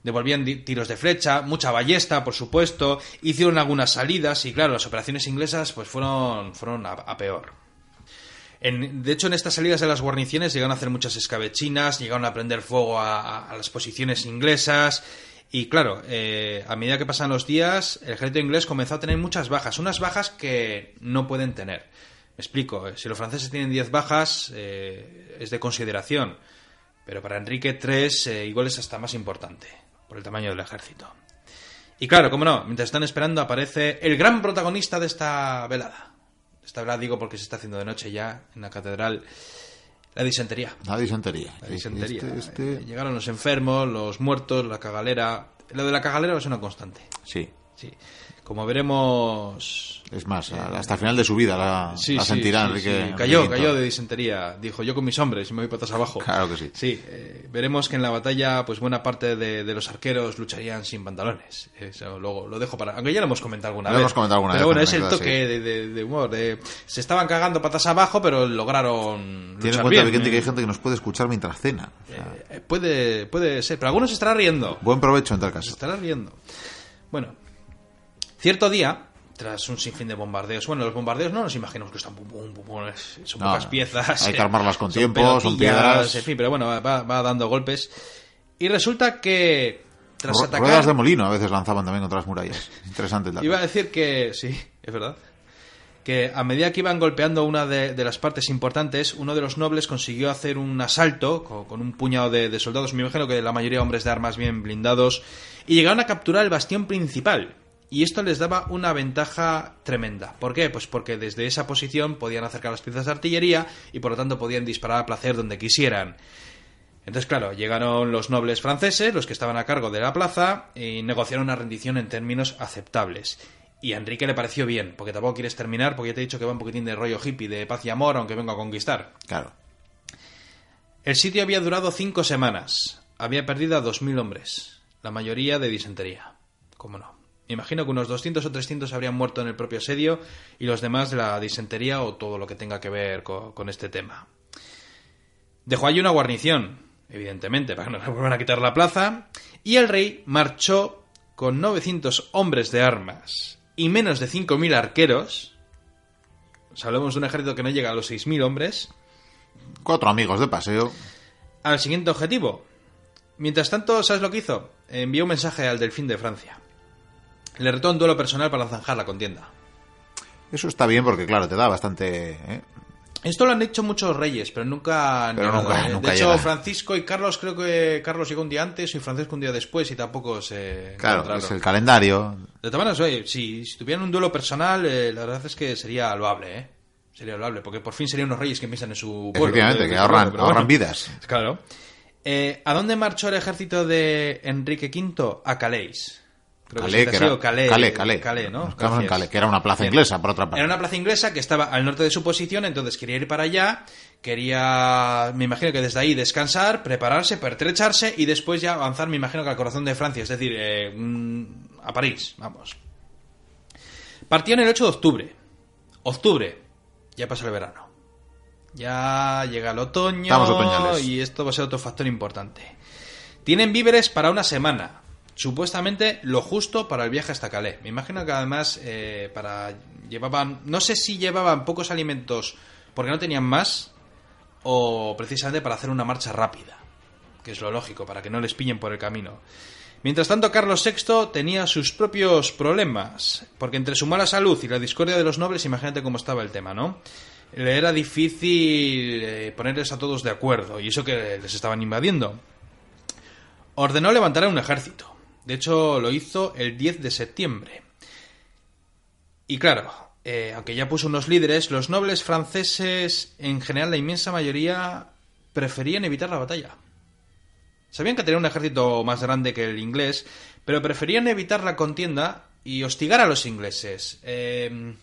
devolvían tiros de flecha, mucha ballesta, por supuesto, hicieron algunas salidas y claro, las operaciones inglesas pues fueron fueron a, peor. En- de hecho, en estas salidas de las guarniciones llegaron a hacer muchas escabechinas, llegaron a prender fuego a, las posiciones inglesas. Y claro, eh, a medida que pasan los días, el ejército inglés comenzó a tener muchas bajas, unas bajas que no pueden tener. Me explico, eh, si los franceses tienen 10 bajas, eh, es de consideración, pero para Enrique III eh, igual hasta más importante, por el tamaño del ejército. Y claro, como no, mientras están esperando aparece el gran protagonista de esta velada. Esta velada digo porque se está haciendo de noche ya en la catedral, la disentería. La disentería. La disentería. Este- este- Eh, Llegaron los enfermos, los muertos, la cagalera. Lo de la cagalera ser una constante. Sí. Sí. Como veremos... Es más, hasta el final de su vida la, Sí, la sentirá sí, Enrique. sí. Cayó, Enrique cayó de disentería. Dijo, yo con mis hombres y me voy patas abajo. Claro que sí. Sí, eh, veremos que en la batalla, pues buena parte de, de los arqueros lucharían sin pantalones. Eso luego lo dejo para. Aunque ya lo hemos comentado alguna Lo vez. hemos comentado alguna pero vez bueno, en es el toque de, de- de humor. se estaban cagando patas abajo, pero lograron. Tiene en cuenta, bien. Que hay Eh, gente que nos puede escuchar mientras cena. O sea, eh, puede, puede ser, pero algunos se estarán riendo. buen provecho en tal Se caso. estará riendo. Bueno, cierto día, tras un sinfín de bombardeos, bueno, los bombardeos no nos imaginamos que están pum, pum, pum, son No, pocas piezas. hay *laughs* que armarlas con son tiempo, son piedras. En fin, pero bueno, va, va dando golpes. Y resulta que tras Ru- atacar. Ruedas de molino a veces lanzaban también contra las murallas. *laughs* Interesante el dato. Iba a decir que sí, es verdad. Que a medida que iban golpeando una de, de las partes importantes, uno de los nobles consiguió hacer un asalto con, con un puñado de, de soldados, me imagino que la mayoría hombres de armas bien blindados, y llegaron a capturar el bastión principal. Y esto les daba una ventaja tremenda. ¿Por qué? Pues porque desde esa posición podían acercar las piezas de artillería y por lo tanto podían disparar a placer donde quisieran. Entonces, claro, llegaron los nobles franceses, los que estaban a cargo de la plaza, y negociaron una rendición en términos aceptables. Y a Enrique le pareció bien, porque tampoco quieres terminar, porque ya te he dicho que va un poquitín de rollo hippie, de paz y amor, aunque venga a conquistar. Claro. El sitio había durado cinco semanas. Había perdido a dos mil hombres, la mayoría de disentería. ¿Cómo no? Me imagino que unos 200 o 300 habrían muerto en el propio asedio y los demás de la disentería o todo lo que tenga que ver co- con este tema. Dejó allí una guarnición, evidentemente, para que no le vuelvan a quitar la plaza, y el rey marchó con 900 hombres de armas y menos de 5.000 arqueros. O sea, hablamos de un ejército que no llega a los 6.000 hombres, Cuatro amigos de paseo. al siguiente objetivo. Mientras tanto, ¿sabes lo que hizo? Envió un mensaje al delfín de Francia. Le retó un duelo personal para zanjar la contienda. Eso está bien porque, claro, te da bastante. ¿eh? Esto lo han hecho muchos reyes, pero nunca Pero nunca- ¿eh? nunca De hecho, llega. Francisco y Carlos, creo que Carlos llegó un día antes y Francisco un día después y tampoco se Claro, encontraron. es el calendario. De todas maneras, oye, si, si tuvieran un duelo personal, eh, la verdad es que sería loable, ¿eh? Sería loable, porque por fin serían unos reyes que piensan en su pueblo. Efectivamente, de- que ahorran, pero ahorran bueno. vidas. Claro. Eh, ¿A dónde marchó el ejército de Enrique V? A Calais. Creo Calais, que que era- Calais, Calais, Calais. Calais. Calais, que era una plaza inglesa, por otra parte. Era una plaza inglesa que estaba al norte de su posición, entonces quería ir para allá, quería, me imagino que desde ahí descansar, prepararse, pertrecharse y después ya avanzar, me imagino que al corazón de Francia, es decir, eh, mm, a París, vamos. Partió en el 8 de octubre. Octubre, ya pasa el verano. Ya llega el otoño Estamos otoñales. y esto va a ser otro factor importante. Tienen víveres para una semana. Supuestamente lo justo para el viaje hasta Calais. Me imagino que además eh, para llevaban, no sé si llevaban pocos alimentos porque no tenían más o precisamente para hacer una marcha rápida, que es lo lógico para que no les pillen por el camino. Mientras tanto, Carlos VI tenía sus propios problemas, porque entre su mala salud y la discordia de los nobles, imagínate cómo estaba el tema, ¿no? Le era difícil eh, ponerles a todos de acuerdo, y eso que les estaban invadiendo. Ordenó levantar a un ejército. De hecho, lo hizo el 10 de septiembre. Y claro, eh, aunque ya puso unos líderes, los nobles franceses, en general la inmensa mayoría, preferían evitar la batalla. Sabían que tenía un ejército más grande que el inglés, pero preferían evitar la contienda y hostigar a los ingleses. Eh,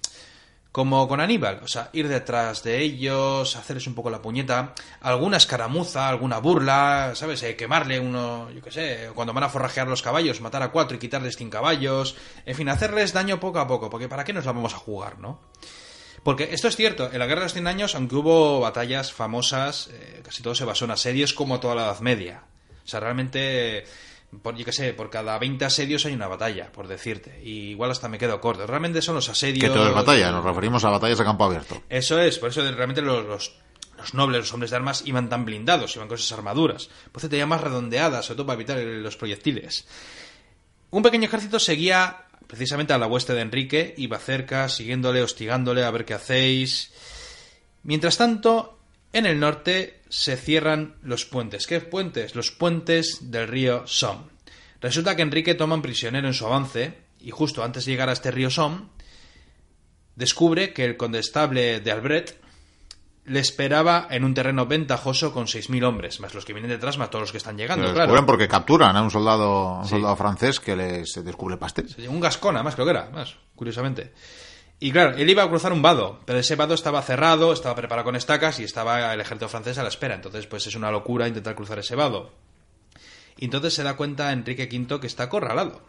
como con Aníbal, o sea, ir detrás de ellos, hacerles un poco la puñeta, alguna escaramuza, alguna burla, ¿sabes? Eh, quemarle uno, yo qué sé, cuando van a forrajear los caballos, matar a cuatro y quitarles cinco caballos, en fin, hacerles daño poco a poco, porque ¿para qué nos la vamos a jugar, no? Porque esto es cierto, en la Guerra de los Cien Años, aunque hubo batallas famosas, eh, casi todo se basó en asedios como toda la Edad Media. O sea, realmente, por, yo qué sé, por cada 20 asedios hay una batalla, por decirte. Y igual hasta me quedo corto. Realmente son los asedios... Que todo es batalla, nos referimos a batallas a campo abierto. Eso es, por eso realmente los, los, los nobles, los hombres de armas, iban tan blindados, iban con esas armaduras. Por eso tenían más redondeadas, sobre todo para evitar los proyectiles. Un pequeño ejército seguía precisamente a la hueste de Enrique, iba cerca, siguiéndole, hostigándole, a ver qué hacéis. Mientras tanto, en el norte se cierran los puentes. ¿Qué puentes? Los puentes del río Somme. Resulta que Enrique toma un prisionero en su avance, y justo antes de llegar a este río Somme, descubre que el condestable de Albret le esperaba en un terreno ventajoso con 6.000 hombres, más los que vienen detrás, más todos los que están llegando, Lo claro. porque capturan a un soldado, un Sí. soldado francés que les descubre pastel. Un gascona, más creo que era, más, curiosamente. Y claro, él iba a cruzar un vado, pero ese vado estaba cerrado, estaba preparado con estacas y estaba el ejército francés a la espera. Entonces, pues es una locura intentar cruzar ese vado. Y entonces se da cuenta Enrique V que está acorralado.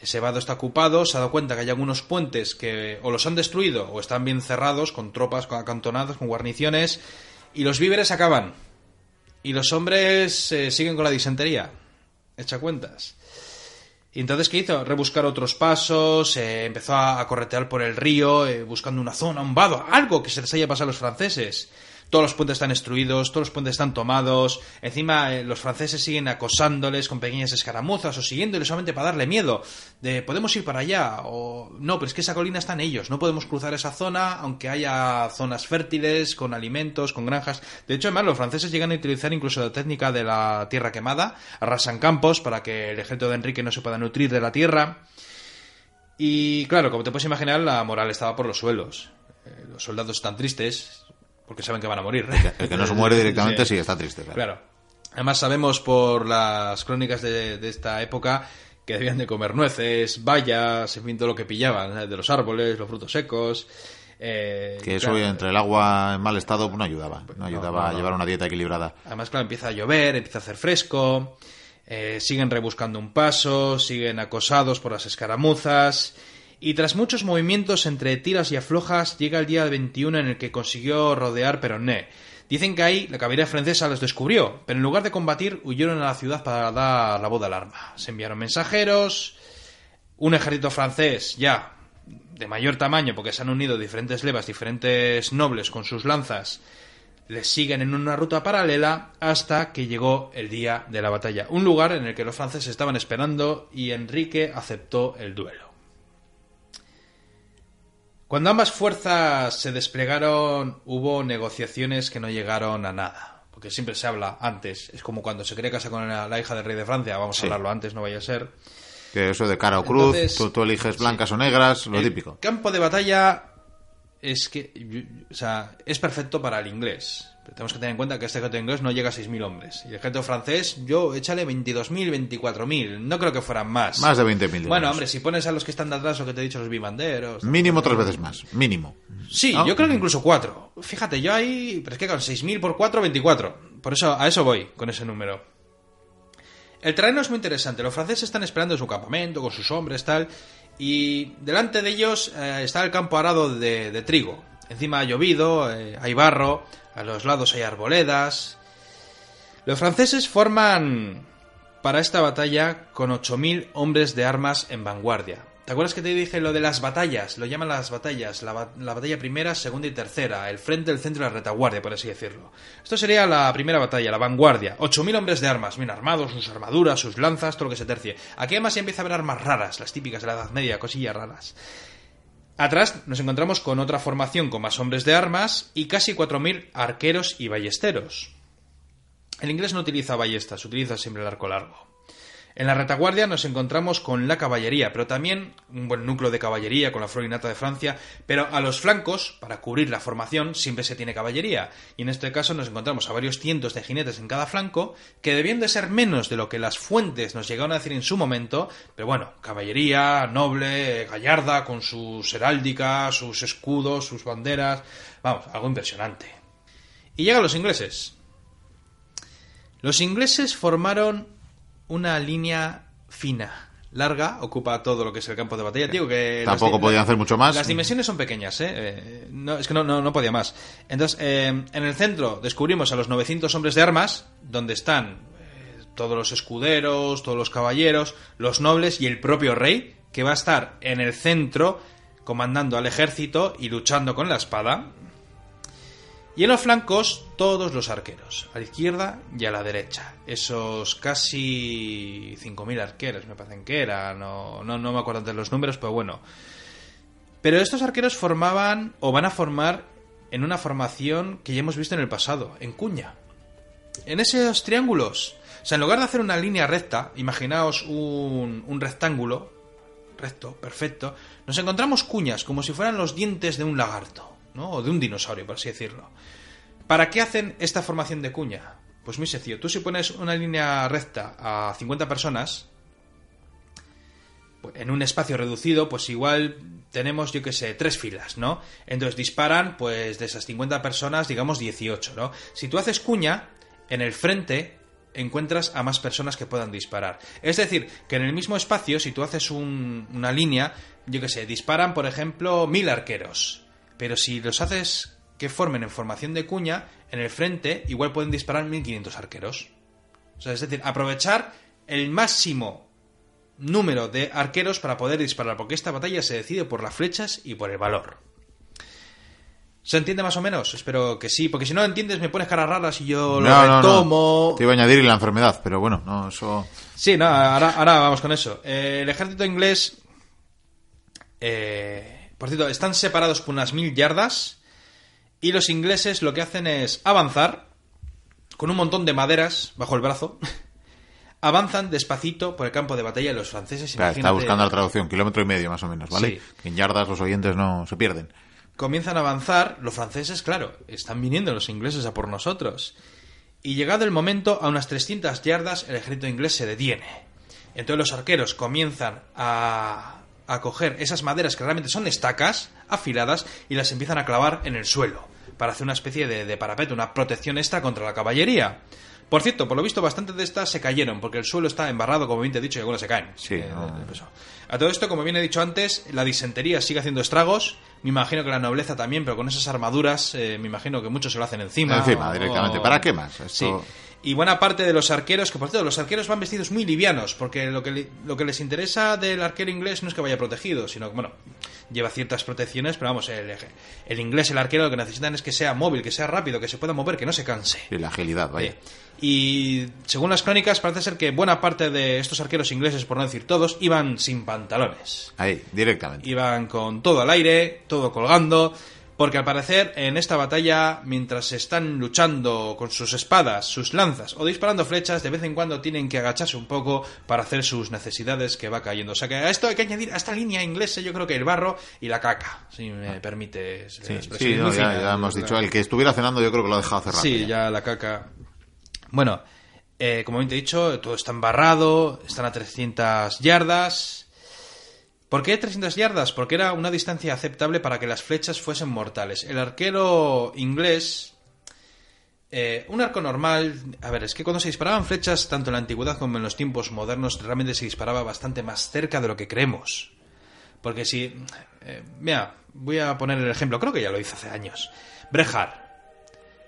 Ese vado está ocupado, se ha dado cuenta que hay algunos puentes que o los han destruido o están bien cerrados con tropas acantonadas, con guarniciones, y los víveres acaban. Y los hombres eh, siguen con la disentería. Echa cuentas. Y entonces, ¿qué hizo? Rebuscar otros pasos, eh, empezó a, corretear por el río, eh, buscando una zona, un vado, algo que se les haya pasado a los franceses. Todos los puentes están destruidos, todos los puentes están tomados. Encima, eh, los franceses siguen acosándoles con pequeñas escaramuzas o siguiéndoles solamente para darle miedo. De, podemos ir para allá, o no, pero es que esa colina está en ellos. No podemos cruzar esa zona, aunque haya zonas fértiles, con alimentos, con granjas. De hecho, además, los franceses llegan a utilizar incluso la técnica de la tierra quemada. Arrasan campos para que el ejército de Enrique no se pueda nutrir de la tierra. Y claro, como te puedes imaginar, la moral estaba por los suelos. Eh, los soldados están tristes porque saben que van a morir. El que no se muere directamente *laughs* sí, está triste. claro. Claro. Además sabemos por las crónicas de, de esta época que debían de comer nueces, bayas, en fin, todo lo que pillaban, ¿eh? de los árboles, los frutos secos. eh, Que eso claro. entre el agua en mal estado pues, no ayudaba. No ayudaba no, a llevar una dieta equilibrada. Además, claro, empieza a llover, empieza a hacer fresco, eh, siguen rebuscando un paso, siguen acosados por las escaramuzas, y tras muchos movimientos entre tiras y aflojas, llega el día 21 en el que consiguió rodear Peronné. Dicen que ahí la caballería francesa los descubrió, pero en lugar de combatir, huyeron a la ciudad para dar la voz de alarma. Se enviaron mensajeros, un ejército francés ya de mayor tamaño, porque se han unido diferentes levas, diferentes nobles con sus lanzas, les siguen en una ruta paralela hasta que llegó el día de la batalla, un lugar en el que los franceses estaban esperando y Enrique aceptó el duelo. Cuando ambas fuerzas se desplegaron hubo negociaciones que no llegaron a nada, porque siempre se habla antes, es como cuando se quería casar con la, hija del rey de Francia, vamos Sí. a hablarlo antes, no vaya a ser. Que eso de cara o cruz, Entonces, tú, tú eliges blancas o negras, lo El típico. campo de batalla es que, o sea, es perfecto para el inglés. Pero tenemos que tener en cuenta que este ejército inglés no llega a 6.000 hombres. Y el ejército francés, yo échale 22.000, 24.000. No creo que fueran más. Más de 20.000. Bueno, hombre, si pones a los que están de atrás, lo que te he dicho, los bimanderos. Mínimo tres veces más. Mínimo. Sí, ¿No? yo creo que incluso cuatro. Fíjate, yo ahí. Pero es que con 6.000 por 4, 24. Por eso, a eso voy, con ese número. El terreno es muy interesante. Los franceses están esperando en su campamento, con sus hombres, tal. Y delante de ellos eh, está el campo arado de, de trigo. Encima ha llovido, eh, hay barro, a los lados hay arboledas. Los franceses forman para esta batalla con 8.000 hombres de armas en vanguardia. ¿Te acuerdas que te dije lo de las batallas? Lo llaman las batallas. La, ba- la batalla primera, segunda y tercera. El frente, el centro y la retaguardia, por así decirlo. Esto sería la primera batalla, la vanguardia. 8.000 hombres de armas, bien armados, sus armaduras, sus lanzas, todo lo que se tercie. Aquí además ya empieza a haber armas raras, las típicas de la Edad Media, cosillas raras. Atrás nos encontramos con otra formación con más hombres de armas y casi 4.000 arqueros y ballesteros. El inglés no utiliza ballestas, utiliza siempre el arco largo. En la retaguardia nos encontramos con la caballería, pero también un buen núcleo de caballería con la florinata de Francia, pero a los flancos, para cubrir la formación, siempre se tiene caballería. Y en este caso nos encontramos a varios cientos de jinetes en cada flanco, que debían de ser menos de lo que las fuentes nos llegaron a decir en su momento, pero bueno, caballería, noble, gallarda, con sus heráldicas, sus escudos, sus banderas, vamos, algo impresionante. Y llegan los ingleses. Los ingleses formaron una línea fina, larga, ocupa todo lo que es el campo de batalla. Digo que Tampoco podían la- hacer mucho más. Las dimensiones son pequeñas, ¿eh? Eh, no, es que no, no, no podía más. Entonces, eh, en el centro descubrimos a los 900 hombres de armas, donde están eh, todos los escuderos, todos los caballeros, los nobles y el propio rey, que va a estar en el centro comandando al ejército y luchando con la espada. Y en los flancos, todos los arqueros, a la izquierda y a la derecha. Esos casi 5.000 arqueros, me parecen que eran, no, no, no me acuerdo de los números, pero bueno. Pero estos arqueros formaban, o van a formar, en una formación que ya hemos visto en el pasado, en cuña. En esos triángulos. O sea, en lugar de hacer una línea recta, imaginaos un, un rectángulo, recto, perfecto, nos encontramos cuñas, como si fueran los dientes de un lagarto. ¿No? O de un dinosaurio, por así decirlo. ¿Para qué hacen esta formación de cuña? Pues muy sencillo. Tú si pones una línea recta a 50 personas, pues, en un espacio reducido, pues igual tenemos, yo qué sé, tres filas, ¿no? Entonces disparan, pues de esas 50 personas, digamos 18, ¿no? Si tú haces cuña, en el frente encuentras a más personas que puedan disparar. Es decir, que en el mismo espacio, si tú haces una línea, yo qué sé, disparan, por ejemplo, mil arqueros. Pero si los haces que formen en formación de cuña, en el frente igual pueden disparar 1500 arqueros. O sea, es decir, aprovechar el máximo número de arqueros para poder disparar, porque esta batalla se decide por las flechas y por el valor. ¿Se entiende más o menos? Espero que sí, porque si no lo entiendes me pones caras raras y yo lo retomo. Te iba a añadir la enfermedad, pero bueno, no, eso... Sí, no, ahora, vamos con eso. Eh, el ejército inglés... Eh, por cierto, están separados por unas mil yardas y los ingleses lo que hacen es avanzar con un montón de maderas bajo el brazo. *laughs* Avanzan despacito por el campo de batalla y los franceses. Está buscando la traducción, kilómetro y medio más o menos, ¿vale? en yardas los oyentes no se pierden. Comienzan a avanzar, los franceses, claro, están viniendo los ingleses a por nosotros. Y llegado el momento, a unas 300 yardas, el ejército inglés se detiene. Entonces los arqueros comienzan a, a coger esas maderas que realmente son estacas afiladas y las empiezan a clavar en el suelo para hacer una especie de, de parapeto, una protección extra contra la caballería. Por cierto, por lo visto, bastantes de estas se cayeron, porque el suelo está embarrado, como bien te he dicho, y algunas se caen. Sí, eh, A todo esto, como bien he dicho antes, la disentería sigue haciendo estragos. Me imagino que la nobleza también, pero con esas armaduras, eh, me imagino que muchos se lo hacen encima. Encima, directamente. ¿Para qué más? Sí y buena parte de los arqueros, que por cierto, los arqueros van vestidos muy livianos, porque lo que, lo que les interesa del arquero inglés no es que vaya protegido, sino que, bueno, lleva ciertas protecciones, pero vamos, el, el inglés, el arquero, lo que necesitan es que sea móvil, que sea rápido, que se pueda mover, que no se canse. Y la agilidad, vaya. Y según las crónicas, parece ser que buena parte de estos arqueros ingleses, por no decir todos, iban sin pantalones. Ahí, directamente. Iban con todo al aire, todo colgando. Porque al parecer en esta batalla, mientras están luchando con sus espadas, sus lanzas o disparando flechas, de vez en cuando tienen que agacharse un poco para hacer sus necesidades que va cayendo. O sea que a esto hay que añadir a esta línea inglesa yo creo que el barro y la caca, si me permite sí, sí ya, hemos dicho, el que estuviera cenando yo creo que lo ha dejado cerrado. Sí, ya la caca. Bueno, eh, como bien te he dicho, todo está embarrado, están a 300 yardas ¿Por qué 300 yardas? Porque era una distancia aceptable para que las flechas fuesen mortales. El arquero inglés... Eh, un arco normal... A ver, es que cuando se disparaban flechas, tanto en la antigüedad como en los tiempos modernos, realmente se disparaba bastante más cerca de lo que creemos. Porque si... Eh, mira, voy a poner el ejemplo, creo que ya lo hice hace años. Brejar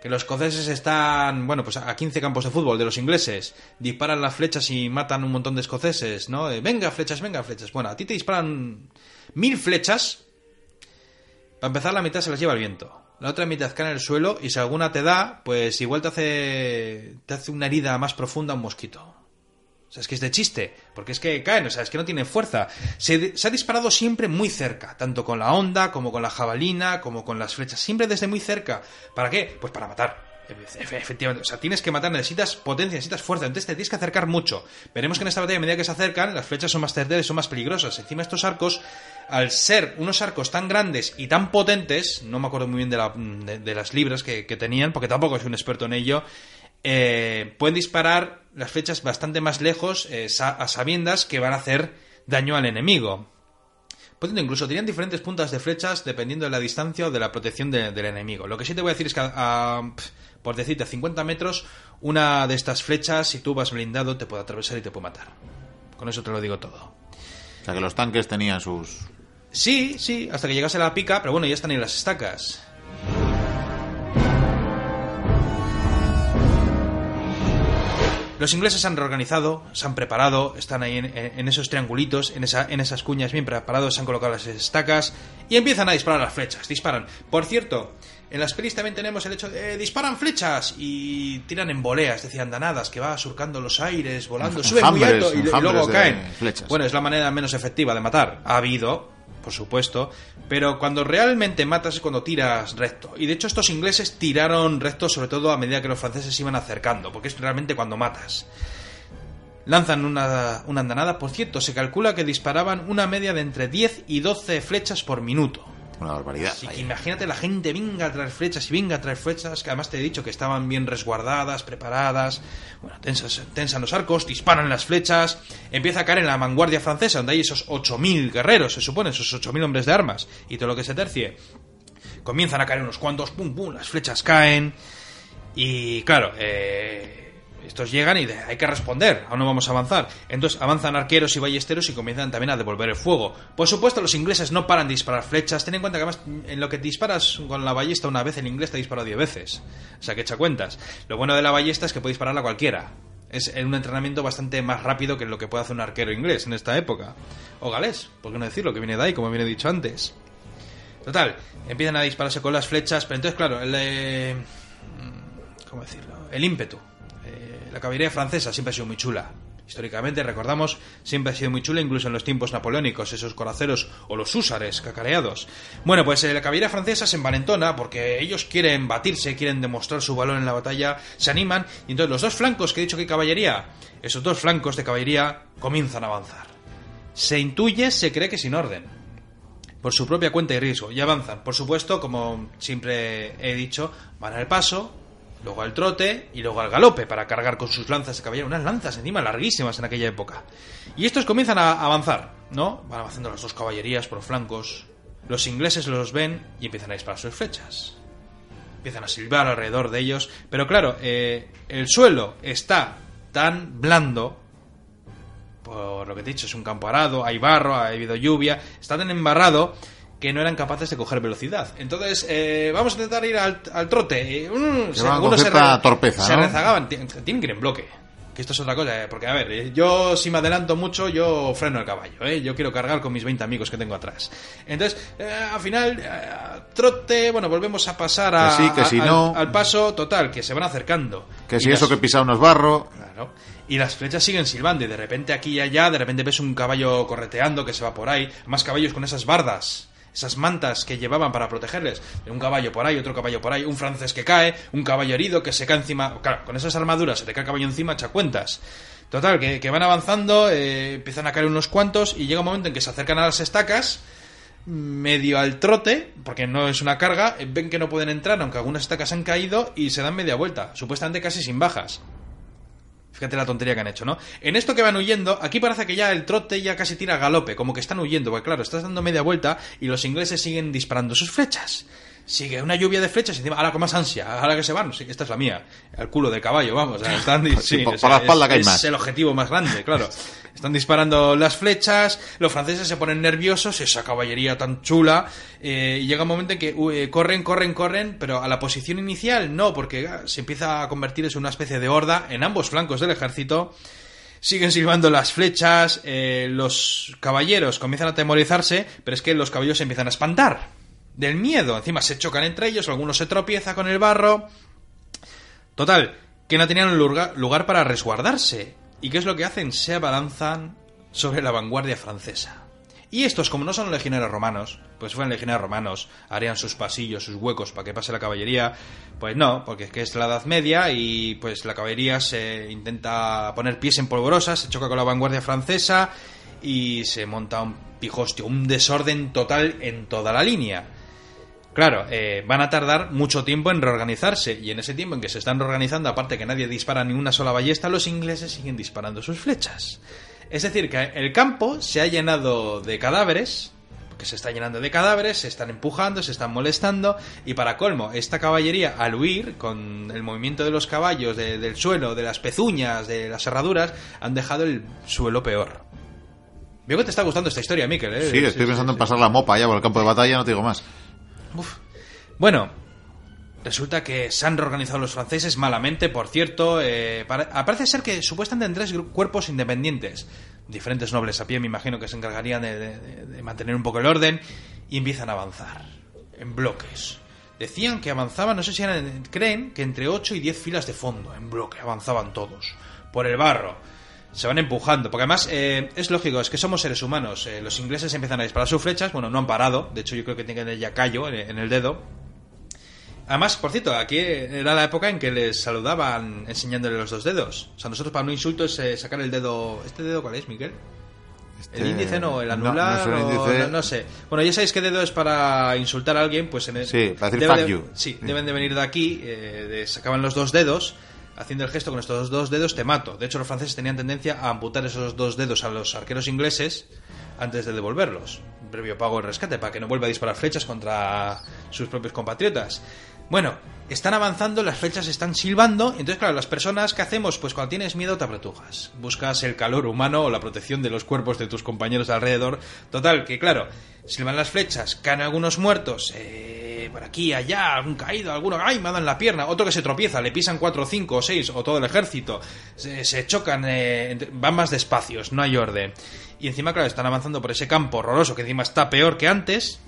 que los escoceses están, bueno, pues a 15 campos de fútbol de los ingleses, disparan las flechas y matan un montón de escoceses, ¿no? venga, flechas, venga, flechas. Bueno, a ti te disparan mil flechas, para empezar la mitad se las lleva el viento. La otra mitad cae en el suelo y si alguna te da, pues igual te hace, te hace una herida más profunda un mosquito. Sea, es que es de chiste, porque es que caen, o sea, es que no tienen fuerza. Se, ha disparado siempre muy cerca, tanto con la onda, como con la jabalina, como con las flechas, siempre desde muy cerca. ¿Para qué? Pues para matar. Efectivamente, o sea, tienes que matar, necesitas potencia, necesitas fuerza, entonces te tienes que acercar mucho. Veremos que en esta batalla, a medida que se acercan, las flechas son más certeras son más peligrosas. Encima estos arcos, al ser unos arcos tan grandes y tan potentes, no me acuerdo muy bien de, las libras que, tenían, porque tampoco soy un experto en ello, eh, pueden disparar las flechas bastante más lejos eh, a sabiendas que van a hacer daño al enemigo. Pueden incluso tenían diferentes puntas de flechas dependiendo de la distancia o de la protección del enemigo. Lo que sí te voy a decir es que, por decirte, a 50 metros, una de estas flechas, si tú vas blindado, te puede atravesar y te puede matar. Con eso te lo digo todo. O sea que los tanques tenían sus... Sí, sí, hasta que llegase la pica, pero bueno, ya están en las estacas. Los ingleses se han reorganizado, se han preparado, están ahí en, esos triangulitos, en, esa, en esas cuñas bien preparados, se han colocado las estacas y empiezan a disparar las flechas. Disparan. Por cierto, en las pelis también tenemos el hecho de eh, disparan flechas y tiran en voleas, es decir, andanadas que va surcando los aires, volando, suben muy alto y, luego caen. Bueno, es la manera menos efectiva de matar. Ha habido, por supuesto, pero cuando realmente matas es cuando tiras recto. Y de hecho estos ingleses tiraron recto sobre todo a medida que los franceses iban acercando, porque es realmente cuando matas. Lanzan una, andanada, por cierto, se calcula que disparaban una media de entre 10 y 12 flechas por minuto. Una barbaridad. Así que imagínate la gente venga a traer flechas y venga a traer flechas, que además te he dicho que estaban bien resguardadas, preparadas, bueno, tensas, tensan los arcos, disparan las flechas, empieza a caer en la vanguardia francesa, donde hay esos 8.000 guerreros, se supone, esos 8.000 hombres de armas, y todo lo que se tercie. Comienzan a caer unos cuantos, pum, pum, las flechas caen, y claro, eh, estos llegan y hay que responder, aún no vamos a avanzar. Entonces avanzan arqueros y ballesteros y comienzan también a devolver el fuego. Por supuesto, los ingleses no paran de disparar flechas. Ten en cuenta que además en lo que disparas con la ballesta una vez, el inglés te ha disparado 10 veces. O sea que echa cuentas. Lo bueno de la ballesta es que puede dispararla cualquiera. Es un entrenamiento bastante más rápido que lo que puede hacer un arquero inglés en esta época. O galés, por qué no decirlo, que viene de ahí, como viene dicho antes. Total, empiezan a dispararse con las flechas, pero entonces, claro, el. eh, ¿Cómo decirlo? El ímpetu. La caballería francesa siempre ha sido muy chula. Históricamente, recordamos, siempre ha sido muy chula, incluso en los tiempos napoleónicos, esos coraceros o los húsares cacareados. Bueno, pues eh, la caballería francesa se envalentona porque ellos quieren batirse, quieren demostrar su valor en la batalla, se animan, y entonces los dos flancos que he dicho que caballería, esos dos flancos de caballería comienzan a avanzar. Se intuye, se cree que sin orden por su propia cuenta y riesgo y avanzan. Por supuesto, como siempre he dicho, van al paso, luego al trote y luego al galope para cargar con sus lanzas de caballero. Unas lanzas encima larguísimas en aquella época. Y estos comienzan a avanzar, ¿no? Van avanzando las dos caballerías por flancos. Los ingleses los ven y empiezan a disparar sus flechas. Empiezan a silbar alrededor de ellos. Pero claro, eh, el suelo está tan blando por lo que te he dicho, es un campo arado, hay barro, ha habido lluvia, está tan embarrado que no eran capaces de coger velocidad. Entonces, eh, vamos a intentar ir al, al trote. Mm, se- algunos se, re- torpeza, se ¿no? rezagaban, Ti- tienen que ir en bloque. Que esto es otra cosa, eh, porque a ver, eh, yo si me adelanto mucho, yo freno el caballo, ¿eh? yo quiero cargar con mis 20 amigos que tengo atrás. Entonces, al final, trote, bueno, volvemos a pasar a, Que sí, que si al- no. al paso total, que se van acercando. Que si las- eso que pisa unos barro. Claro. Y las flechas siguen silbando y de repente aquí y allá, de repente ves un caballo correteando que se va por ahí, más caballos con esas bardas, esas mantas que llevaban para protegerles. Un caballo por ahí, otro caballo por ahí, un francés que cae, un caballo herido que se cae encima. Claro, con esas armaduras se te cae el caballo encima, echa cuentas. Total, que, van avanzando, eh, empiezan a caer unos cuantos y llega un momento en que se acercan a las estacas medio al trote, porque no es una carga, ven que no pueden entrar, aunque algunas estacas han caído, y se dan media vuelta, supuestamente casi sin bajas. Fíjate la tontería que han hecho, ¿no? En esto que van huyendo, aquí parece que ya el trote ya casi tira a galope, como que están huyendo, porque claro, estás dando media vuelta y los ingleses siguen disparando sus flechas. Sigue una lluvia de flechas encima, ahora con más ansia, ahora que se van, sí, esta es la mía, al culo de caballo, vamos, o sea, están, Sí, por- o por la espalda es- que hay es más. el objetivo más grande, claro. Están disparando las flechas, los franceses se ponen nerviosos, esa caballería tan chula, eh, y llega un momento en que uh, corren, corren, corren, pero a la posición inicial no, porque ah, se empieza a convertir en una especie de horda en ambos flancos del ejército. Siguen silbando las flechas, eh, los caballeros comienzan a atemorizarse, pero es que los caballos se empiezan a espantar del miedo. Encima se chocan entre ellos, algunos se tropieza con el barro. Total, que no tenían lugar, para resguardarse. ¿Y qué es lo que hacen? Se abalanzan sobre la vanguardia francesa. Y estos, como no son legionarios romanos, pues fueran legionarios romanos, harían sus pasillos, sus huecos para que pase la caballería. Pues no, porque es que es la Edad Media y pues la caballería se intenta poner pies en polvorosa, se choca con la vanguardia francesa y se monta un pijostio, un desorden total en toda la línea. Claro, eh, van a tardar mucho tiempo en reorganizarse y en ese tiempo en que se están reorganizando, aparte que nadie dispara ni una sola ballesta, los ingleses siguen disparando sus flechas. Es decir, que el campo se ha llenado de cadáveres, porque se está llenando de cadáveres, se están empujando, se están molestando y para colmo, esta caballería al huir con el movimiento de los caballos, de- del suelo, de las pezuñas, de las herraduras, han dejado el suelo peor. Veo que te está gustando esta historia, Miquel. ¿eh? Sí, estoy pensando en pasar la mopa allá por el campo de batalla, no te digo más. Uf. Bueno, resulta que se han reorganizado los franceses malamente, por cierto. eh, pare- parece ser que supuestamente en tres cuerpos independientes. Diferentes nobles a pie, me imagino que se encargarían de mantener un poco el orden. Y empiezan a avanzar en bloques. Decían que avanzaban, no sé si eran, creen que entre 8 y 10 filas de fondo, en bloque, avanzaban todos. Por el barro. Se van empujando, porque además eh, es lógico, es que somos seres humanos. eh, los ingleses empiezan a disparar sus flechas, bueno, no han parado, de hecho yo creo que tienen ya callo en, en el dedo. Además, por cierto, aquí era la época en que les saludaban enseñándole los dos dedos. O sea, nosotros para un insulto es eh, sacar el dedo... ¿Este dedo cuál es, Miguel? El índice no, el anular, no índice. sé. Bueno, ya sabéis qué dedo es para insultar a alguien, pues en el, Sí, para decir debe fuck de- you. Sí, Sí. deben de venir de aquí, eh, de- sacaban los dos dedos, haciendo el gesto con estos dos dedos te mato. De hecho, los franceses tenían tendencia a amputar esos dos dedos a los arqueros ingleses antes de devolverlos. Previo pago de rescate, para que no vuelva a disparar flechas contra sus propios compatriotas. Bueno, están avanzando, las flechas están silbando, entonces claro, las personas que hacemos, pues cuando tienes miedo te apretujas, buscas el calor humano o la protección de los cuerpos de tus compañeros alrededor. Total, que claro, silban las flechas, caen algunos muertos, eh, por aquí, allá, algún caído, alguno, ay, me dan la pierna, otro que se tropieza, le pisan cuatro, cinco o seis, o todo el ejército, se, se chocan, eh, van más despacios, no hay orden. Y encima, claro, están avanzando por ese campo horroroso que encima está peor que antes.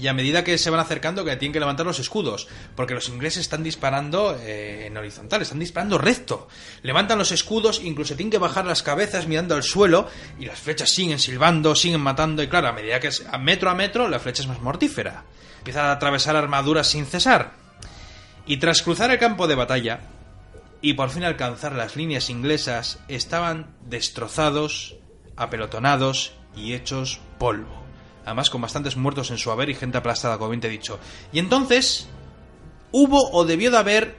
Y a medida que se van acercando, que tienen que levantar los escudos. Porque los ingleses están disparando eh, en horizontal, están disparando recto. Levantan los escudos, incluso tienen que bajar las cabezas mirando al suelo. Y las flechas siguen silbando, siguen matando. Y claro, a medida que a metro a metro, la flecha es más mortífera. Empiezan a atravesar armaduras sin cesar. Y tras cruzar el campo de batalla y por fin alcanzar las líneas inglesas, estaban destrozados, apelotonados y hechos polvo. Además, con bastantes muertos en su haber y gente aplastada, como bien te he dicho. Y entonces, hubo o debió de haber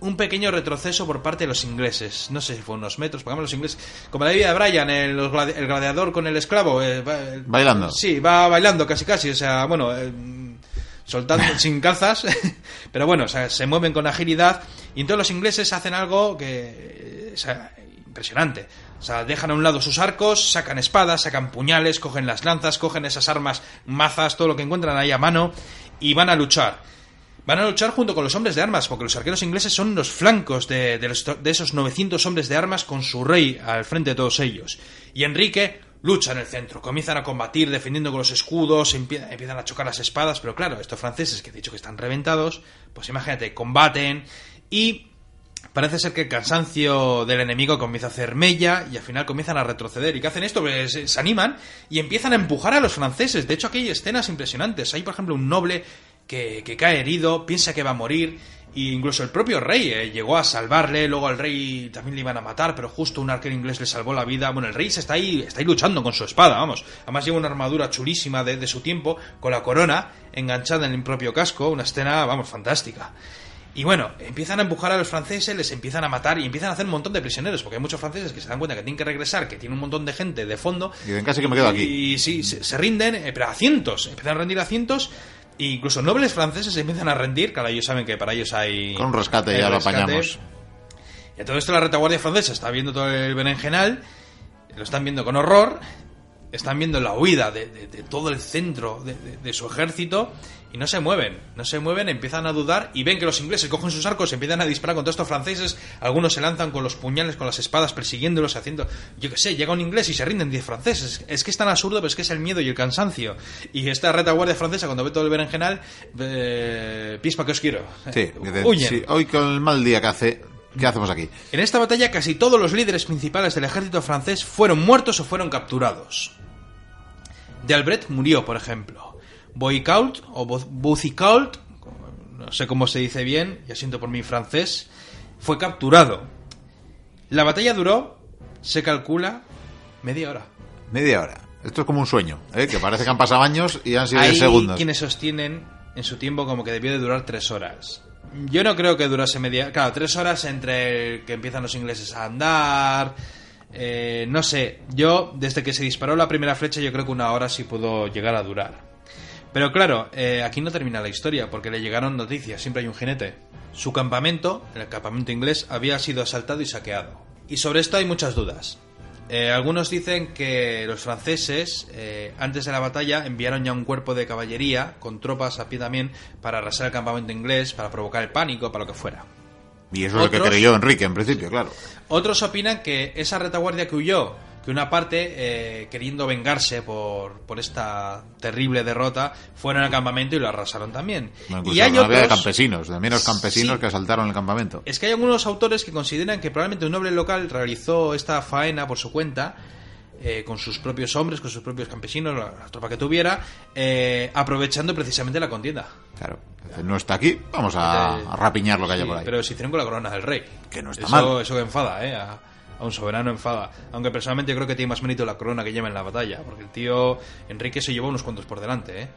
un pequeño retroceso por parte de los ingleses. No sé si fue unos metros, pongamos los ingleses. Como la vida de Brian, el, el gladiador con el esclavo. eh, va- el- Bailando. Sí, va bailando casi casi. O sea, bueno, eh, soltando *laughs* sin calzas. *laughs* Pero bueno, o sea, se mueven con agilidad. Y entonces los ingleses hacen algo que. eh, o sea, impresionante. O sea, dejan a un lado sus arcos, sacan espadas, sacan puñales, cogen las lanzas, cogen esas armas, mazas, todo lo que encuentran ahí a mano y van a luchar. Van a luchar junto con los hombres de armas, porque los arqueros ingleses son los flancos de, de esos 900 hombres de armas con su rey al frente de todos ellos. Y Enrique lucha en el centro, comienzan a combatir defendiendo con los escudos, empie- empiezan a chocar las espadas, pero claro, estos franceses que he dicho que están reventados, pues imagínate, combaten y Parece ser que el cansancio del enemigo comienza a hacer mella y al final comienzan a retroceder. ¿Y qué hacen esto? Pues se, se animan y empiezan a empujar a los franceses. De hecho, aquí hay escenas impresionantes. Hay, por ejemplo, un noble que, que cae herido, piensa que va a morir. E incluso el propio rey eh, llegó a salvarle, luego al rey también le iban a matar, pero justo un arquero inglés le salvó la vida. Bueno, el rey se está ahí, está ahí luchando con su espada, vamos. Además lleva una armadura chulísima de, de su tiempo, con la corona enganchada en el propio casco, una escena, vamos, fantástica. Y bueno, empiezan a empujar a los franceses, les empiezan a matar y empiezan a hacer un montón de prisioneros, porque hay muchos franceses que se dan cuenta que tienen que regresar, que tienen un montón de gente de fondo. Y dicen, casi que me quedo aquí. Y sí, se, se rinden, eh, pero a cientos, empiezan a rendir a cientos. E incluso nobles franceses empiezan a rendir, claro, ellos saben que para ellos hay... Con un rescate ya lo apañamos. Y a todo esto la retaguardia francesa está viendo todo el berenjenal, lo están viendo con horror, están viendo la huida de, de- de todo el centro de su ejército y no se mueven, no se mueven, empiezan a dudar y ven que los ingleses cogen sus arcos, empiezan a disparar contra estos franceses, algunos se lanzan con los puñales, con las espadas, persiguiéndolos, haciendo, yo qué sé, llega un inglés y se rinden 10 franceses. Es que es tan absurdo, pero es que es el miedo y el cansancio. Y esta retaguardia francesa, cuando ve todo el berenjenal, eh, pispa que os quiero. Sí, *laughs* dicen, Huyen. sí, hoy con el mal día que hace, ¿qué hacemos aquí? En esta batalla casi todos los líderes principales del ejército francés fueron muertos o fueron capturados. De Albret murió, por ejemplo. Boicault o Boucicault, no sé cómo se dice bien, ya siento por mi francés, fue capturado. La batalla duró, se calcula, media hora. Media hora. Esto es como un sueño, ¿eh? que parece que han pasado años y han sido Hay 10 segundos. quienes sostienen en su tiempo como que debió de durar tres horas. Yo no creo que durase media... Claro, tres horas entre el que empiezan los ingleses a andar... eh, no sé, yo desde que se disparó la primera flecha yo creo que una hora sí pudo llegar a durar. Pero claro, eh, aquí no termina la historia porque le llegaron noticias, siempre hay un jinete. Su campamento, el campamento inglés, había sido asaltado y saqueado. Y sobre esto hay muchas dudas. Eh, algunos dicen que los franceses, eh, antes de la batalla, enviaron ya un cuerpo de caballería, con tropas a pie también, para arrasar el campamento inglés, para provocar el pánico, para lo que fuera. Y eso es lo que creyó Enrique en principio, claro. Otros opinan que esa retaguardia que huyó, que una parte, eh, queriendo vengarse por, por esta terrible derrota, fueron al campamento y lo arrasaron también. Bueno, y hay había de otros... campesinos, de menos campesinos Sí. que asaltaron el campamento. Es que hay algunos autores que consideran que probablemente un noble local realizó esta faena por su cuenta, eh, con sus propios hombres, con sus propios campesinos, la, la tropa que tuviera, eh, aprovechando precisamente la contienda. Claro. No está aquí, vamos a, a rapiñar lo que haya por ahí. Pero se hicieron con la corona del rey. Que no está eso, mal. Eso que enfada, ¿eh? A, a un soberano enfada. Aunque personalmente creo que tiene más mérito la corona que lleva en la batalla, porque el tío Enrique se llevó unos cuantos por delante, ¿eh?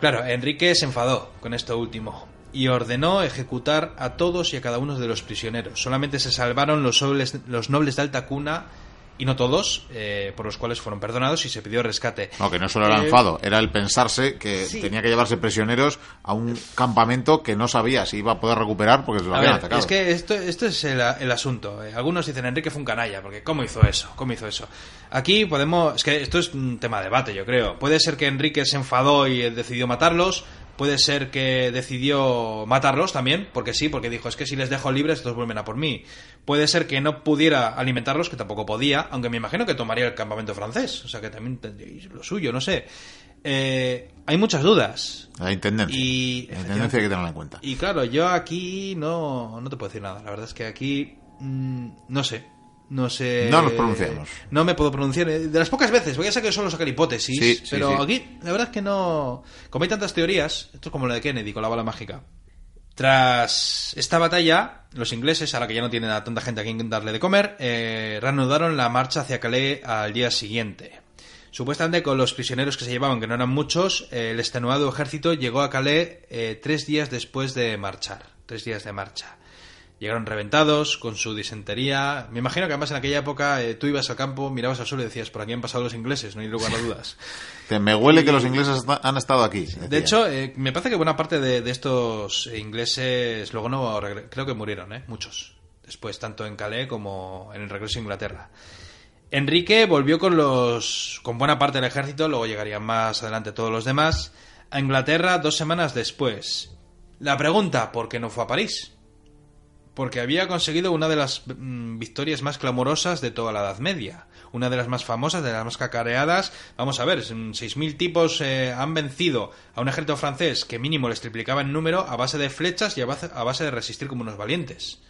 Claro, Enrique se enfadó con esto último y ordenó ejecutar a todos y a cada uno de los prisioneros. Solamente se salvaron los nobles, los nobles de alta cuna y no todos, eh, por los cuales fueron perdonados y se pidió rescate. No, que no solo era Eh, enfado, era el pensarse que sí. tenía que llevarse prisioneros a un campamento que no sabía si iba a poder recuperar porque se lo A habían ver, atacado. es que esto, esto es el, el asunto. Eh, Algunos dicen Enrique fue un canalla, porque ¿cómo hizo eso? ¿Cómo hizo eso? Aquí podemos... Es que esto es un tema de debate, yo creo. Puede ser que Enrique se enfadó y decidió matarlos. Puede ser que decidió matarlos también, porque sí, porque dijo, es que si les dejo libres, estos vuelven a por mí. Puede ser que no pudiera alimentarlos, que tampoco podía, aunque me imagino que tomaría el campamento francés. O sea, que también tendríais lo suyo, no sé. Eh, hay muchas dudas. La intendencia. Y- la intendencia hay que tenerla en cuenta. Y claro, yo aquí no, no te puedo decir nada. La verdad es que aquí mm, no sé. No sé. No nos pronunciamos. No me puedo pronunciar. De las pocas veces, voy a sacar solo sacar hipótesis. Sí, sí, pero sí. aquí, la verdad es que no. Como hay tantas teorías, esto es como lo de Kennedy con la bala mágica. Tras esta batalla, los ingleses, ahora que ya no tienen a tanta gente a quien darle de comer, eh, reanudaron la marcha hacia Calais al día siguiente. Supuestamente con los prisioneros que se llevaban, que no eran muchos, eh, el extenuado ejército llegó a Calais eh, tres días después de marchar. Tres días de marcha. Llegaron reventados, con su disentería. Me imagino que además en aquella época eh, tú ibas al campo, mirabas al suelo y decías, por aquí han pasado los ingleses, no hay lugar a dudas. *laughs* Que me huele que los ingleses han estado aquí. De hecho, eh, me parece que buena parte de, de estos ingleses luego no creo que murieron, ¿eh? muchos. Después, tanto en Calais como en el regreso a Inglaterra. Enrique volvió con los con buena parte del ejército, luego llegarían más adelante todos los demás, a Inglaterra dos semanas después. La pregunta, ¿por qué no fue a París? Porque había conseguido una de las mm, victorias más clamorosas de toda la Edad Media. Una de las más famosas, de las más cacareadas. Vamos a ver, mm, 6.000 tipos eh, han vencido a un ejército francés que mínimo les triplicaba en número a base de flechas y a base, de resistir como unos valientes.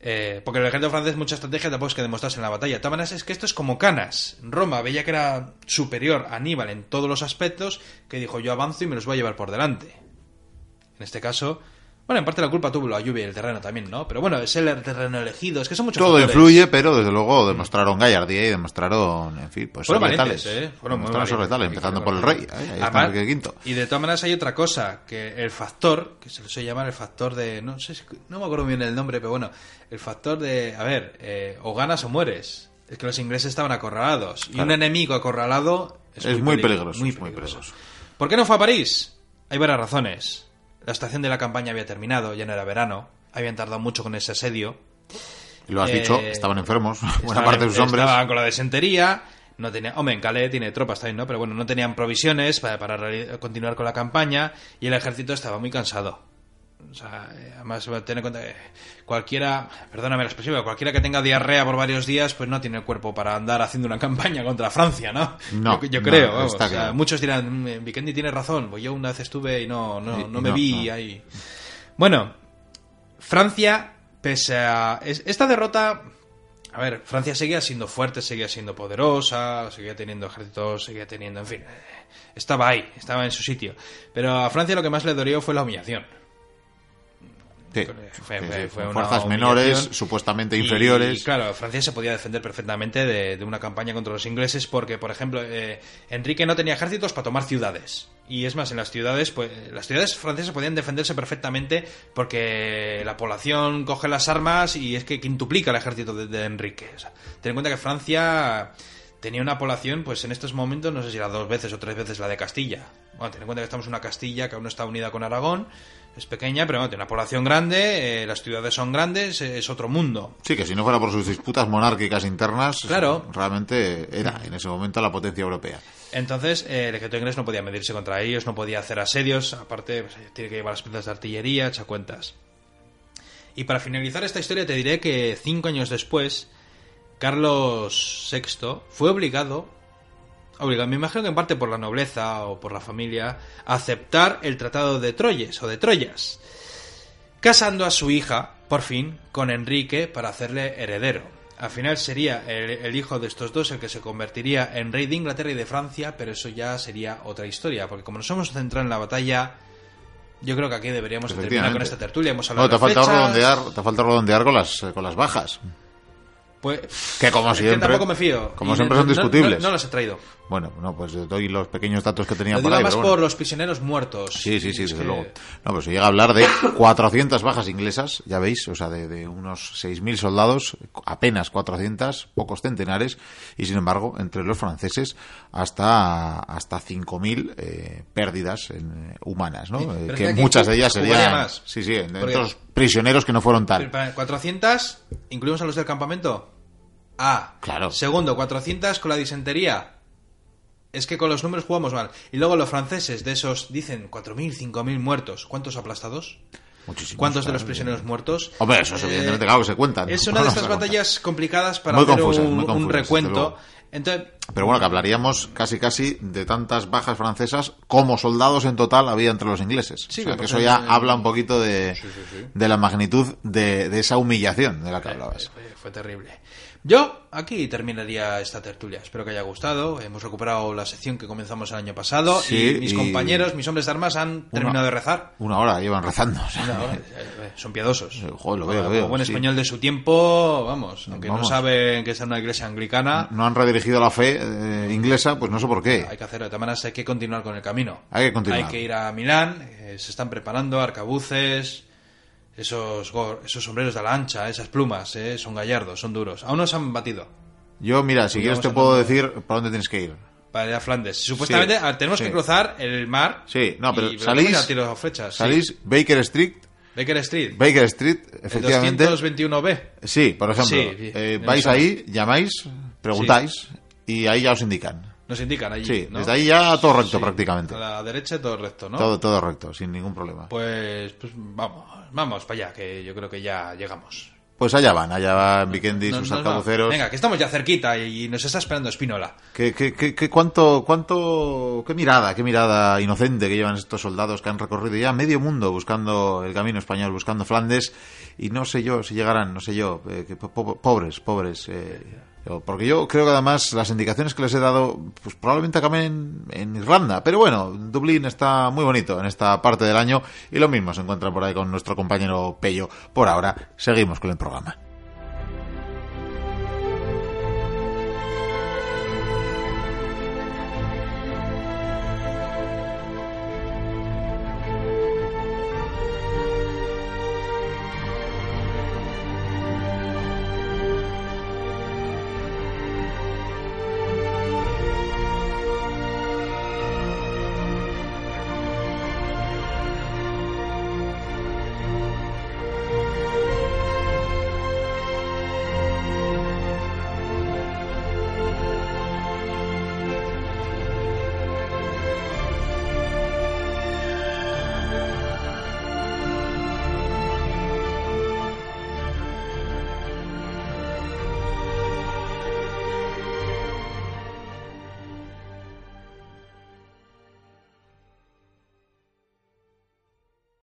Eh, porque el ejército francés mucha estrategia tampoco es que demostrase en la batalla. Maneras, es que esto es como Canas. Roma veía que era superior a Aníbal en todos los aspectos, que dijo yo avanzo y me los voy a llevar por delante. En este caso, bueno, en parte la culpa tuvo la lluvia y el terreno también, ¿no? Pero bueno, es el terreno elegido, es que son muchos Todo factores. influye, pero desde luego demostraron gallardía y demostraron, en fin, pues valientes, letales. ¿eh? Fueron muy Demostraron ser valientes. letales, empezando por el rey. Ahí, está. Y de todas maneras hay otra cosa, que el factor, que se le suele llamar el factor de, no sé, no me acuerdo bien el nombre, pero bueno, el factor de, a ver, eh, o ganas o mueres. Es que los ingleses estaban acorralados. Y un enemigo acorralado es, Es muy peligro- peligroso, Muy es muy peligroso. peligroso. ¿Por qué no fue a París? Hay varias razones. La estación de la campaña había terminado, ya no era verano. Habían tardado mucho con ese asedio. Y lo has Eh, dicho, estaban enfermos, *laughs* buena parte de sus hombres. Estaban con la desentería. No tenía, hombre, en Calais tiene tropas también, ¿no? Pero bueno, no tenían provisiones para, para continuar con la campaña y el ejército estaba muy cansado. O sea, eh, además, ten en cuenta que cualquiera, perdóname la expresión, pero cualquiera que tenga diarrea por varios días, pues no tiene el cuerpo para andar haciendo una *laughs* campaña contra Francia, ¿no? No, yo, creo, vamos, está o sea, claro. muchos dirán, "Mm, Vikendi tiene razón, pues yo una vez estuve y no, no, no me no, vi ahí. Bueno, Francia, pese a es- esta derrota, a ver, Francia seguía siendo fuerte, seguía siendo poderosa, seguía teniendo ejércitos, seguía teniendo, en fin, eh, estaba ahí, estaba en su sitio. Pero a Francia lo que más le dolió fue la humillación. Sí, Fue- fue- fue fuerzas menores, supuestamente Y, inferiores. claro, Francia se podía defender perfectamente de, de una campaña contra los ingleses porque, por ejemplo, eh, Enrique no tenía ejércitos para tomar ciudades. Y es más, en las ciudades, pues las ciudades francesas podían defenderse perfectamente porque la población coge las armas y es que quintuplica el ejército de, de Enrique. O sea, ten en cuenta que Francia tenía una población, pues en estos momentos, no sé si era dos veces o tres veces la de Castilla. Bueno, ten en cuenta que estamos en una Castilla que aún no está unida con Aragón, es pequeña, pero bueno, tiene una población grande, eh, las ciudades son grandes, eh, es otro mundo. Sí, que si no fuera por sus disputas monárquicas internas, Claro. realmente era en ese momento la potencia europea. Entonces, eh, el ejército inglés no podía medirse contra ellos, no podía hacer asedios, aparte pues, tiene que llevar las piezas de artillería, echa cuentas. Y para finalizar esta historia te diré que cinco años después, Carlos VI fue obligado, obligado, me imagino que en parte por la nobleza o por la familia, a aceptar el Tratado de Troyes o de Troyas, casando a su hija, por fin, con Enrique para hacerle heredero. Al final sería el, el hijo de estos dos el que se convertiría en rey de Inglaterra y de Francia, pero eso ya sería otra historia, porque como nos hemos centrado en la batalla, Yo creo que aquí deberíamos terminar con esta tertulia. Hemos hablado No, te ha de faltado flechas. redondear, te con las, con las bajas. Pues, Que como siempre- tampoco me fío. como Y siempre no- son no- discutibles. No, no las he traído. Bueno, no, pues doy los pequeños datos que tenía Lo por ahí. más pero bueno. por los prisioneros muertos. Sí, sí, sí, Es desde que- luego. No, pero se llega a hablar de 400 bajas inglesas, ya veis, o sea, de, de unos 6.000 soldados, apenas 400, pocos centenares, y sin embargo, entre los franceses, hasta, hasta 5.000 eh, pérdidas en, eh, humanas, ¿no? Eh, que muchas de ellas serían... más. Sí, sí, Porque- los prisioneros que no fueron tal. para 400, ¿incluimos a los del campamento? Ah, Claro. Segundo, 400 con la disentería. Es que con los números jugamos mal. Y luego los franceses, de esos, dicen 4.000, 5.000 muertos. ¿Cuántos aplastados? Muchísimos, ¿Cuántos de los prisioneros muertos? Hombre, eso es Eh, evidentemente, claro, que se cuentan. Es *laughs* una de estas batallas complicadas para Muy hacer confusas, un, recuento. Entonces, Pero bueno, que hablaríamos casi casi de tantas bajas francesas como soldados en total había entre los ingleses. Sí, o sea, que eso ya habla un poquito de, de la magnitud de, de esa humillación de la que hablabas. Fue, fue terrible. Yo aquí terminaría esta tertulia. Espero que haya gustado. Hemos recuperado la sección que comenzamos el año pasado. Sí, y mis y- compañeros, mis hombres de armas, han terminado de rezar. Una hora llevan rezando. o sea, Una hora, Son piadosos. Joder, lo veo, lo Como veo, buen sí. español de su tiempo, vamos, aunque Vamos. no saben que es una iglesia anglicana, no han redirigido la fe eh, inglesa, pues no sé por qué. hay que hacerlo. De todas maneras, hay que continuar con el camino. Hay que continuar. Hay que ir a Milán, eh, se están preparando arcabuces, esos, gor- esos sombreros de la ancha, esas plumas, eh, son gallardos, son duros. Aún no se han batido. Yo, mira, si quieres te puedo decir por dónde tienes que ir. Para ir a Flandes. Supuestamente Sí, tenemos sí. que cruzar el mar. Sí, no, pero y salís- a tiro flechas. sí. Salís Baker Street, Baker Street. Baker Street, el efectivamente. 221B. Sí, por ejemplo, Sí, sí, eh, vais ahí, llamáis, preguntáis y ahí ya os indican. Nos indican allí. Sí, ¿no? desde ahí ya todo recto Sí, prácticamente. A la derecha todo recto, ¿no? Todo, todo recto, sin ningún problema. Pues, pues vamos, vamos para allá, que yo creo que ya llegamos. Pues allá van, allá van Vikendi, No, sus no. Venga, que estamos ya cerquita y, nos está esperando Espínola. ¿Qué, qué, qué, qué- cuánto, cuánto, qué mirada, qué mirada inocente que llevan estos soldados que han recorrido ya medio mundo buscando el camino español, buscando Flandes, y no sé yo si llegarán, no sé yo, eh, que po- po- pobres, pobres. eh, porque yo creo que además las indicaciones que les he dado, pues probablemente acaben en, Irlanda, pero bueno, Dublín está muy bonito en esta parte del año, y lo mismo se encuentra por ahí con nuestro compañero Pello. Por ahora, seguimos con el programa.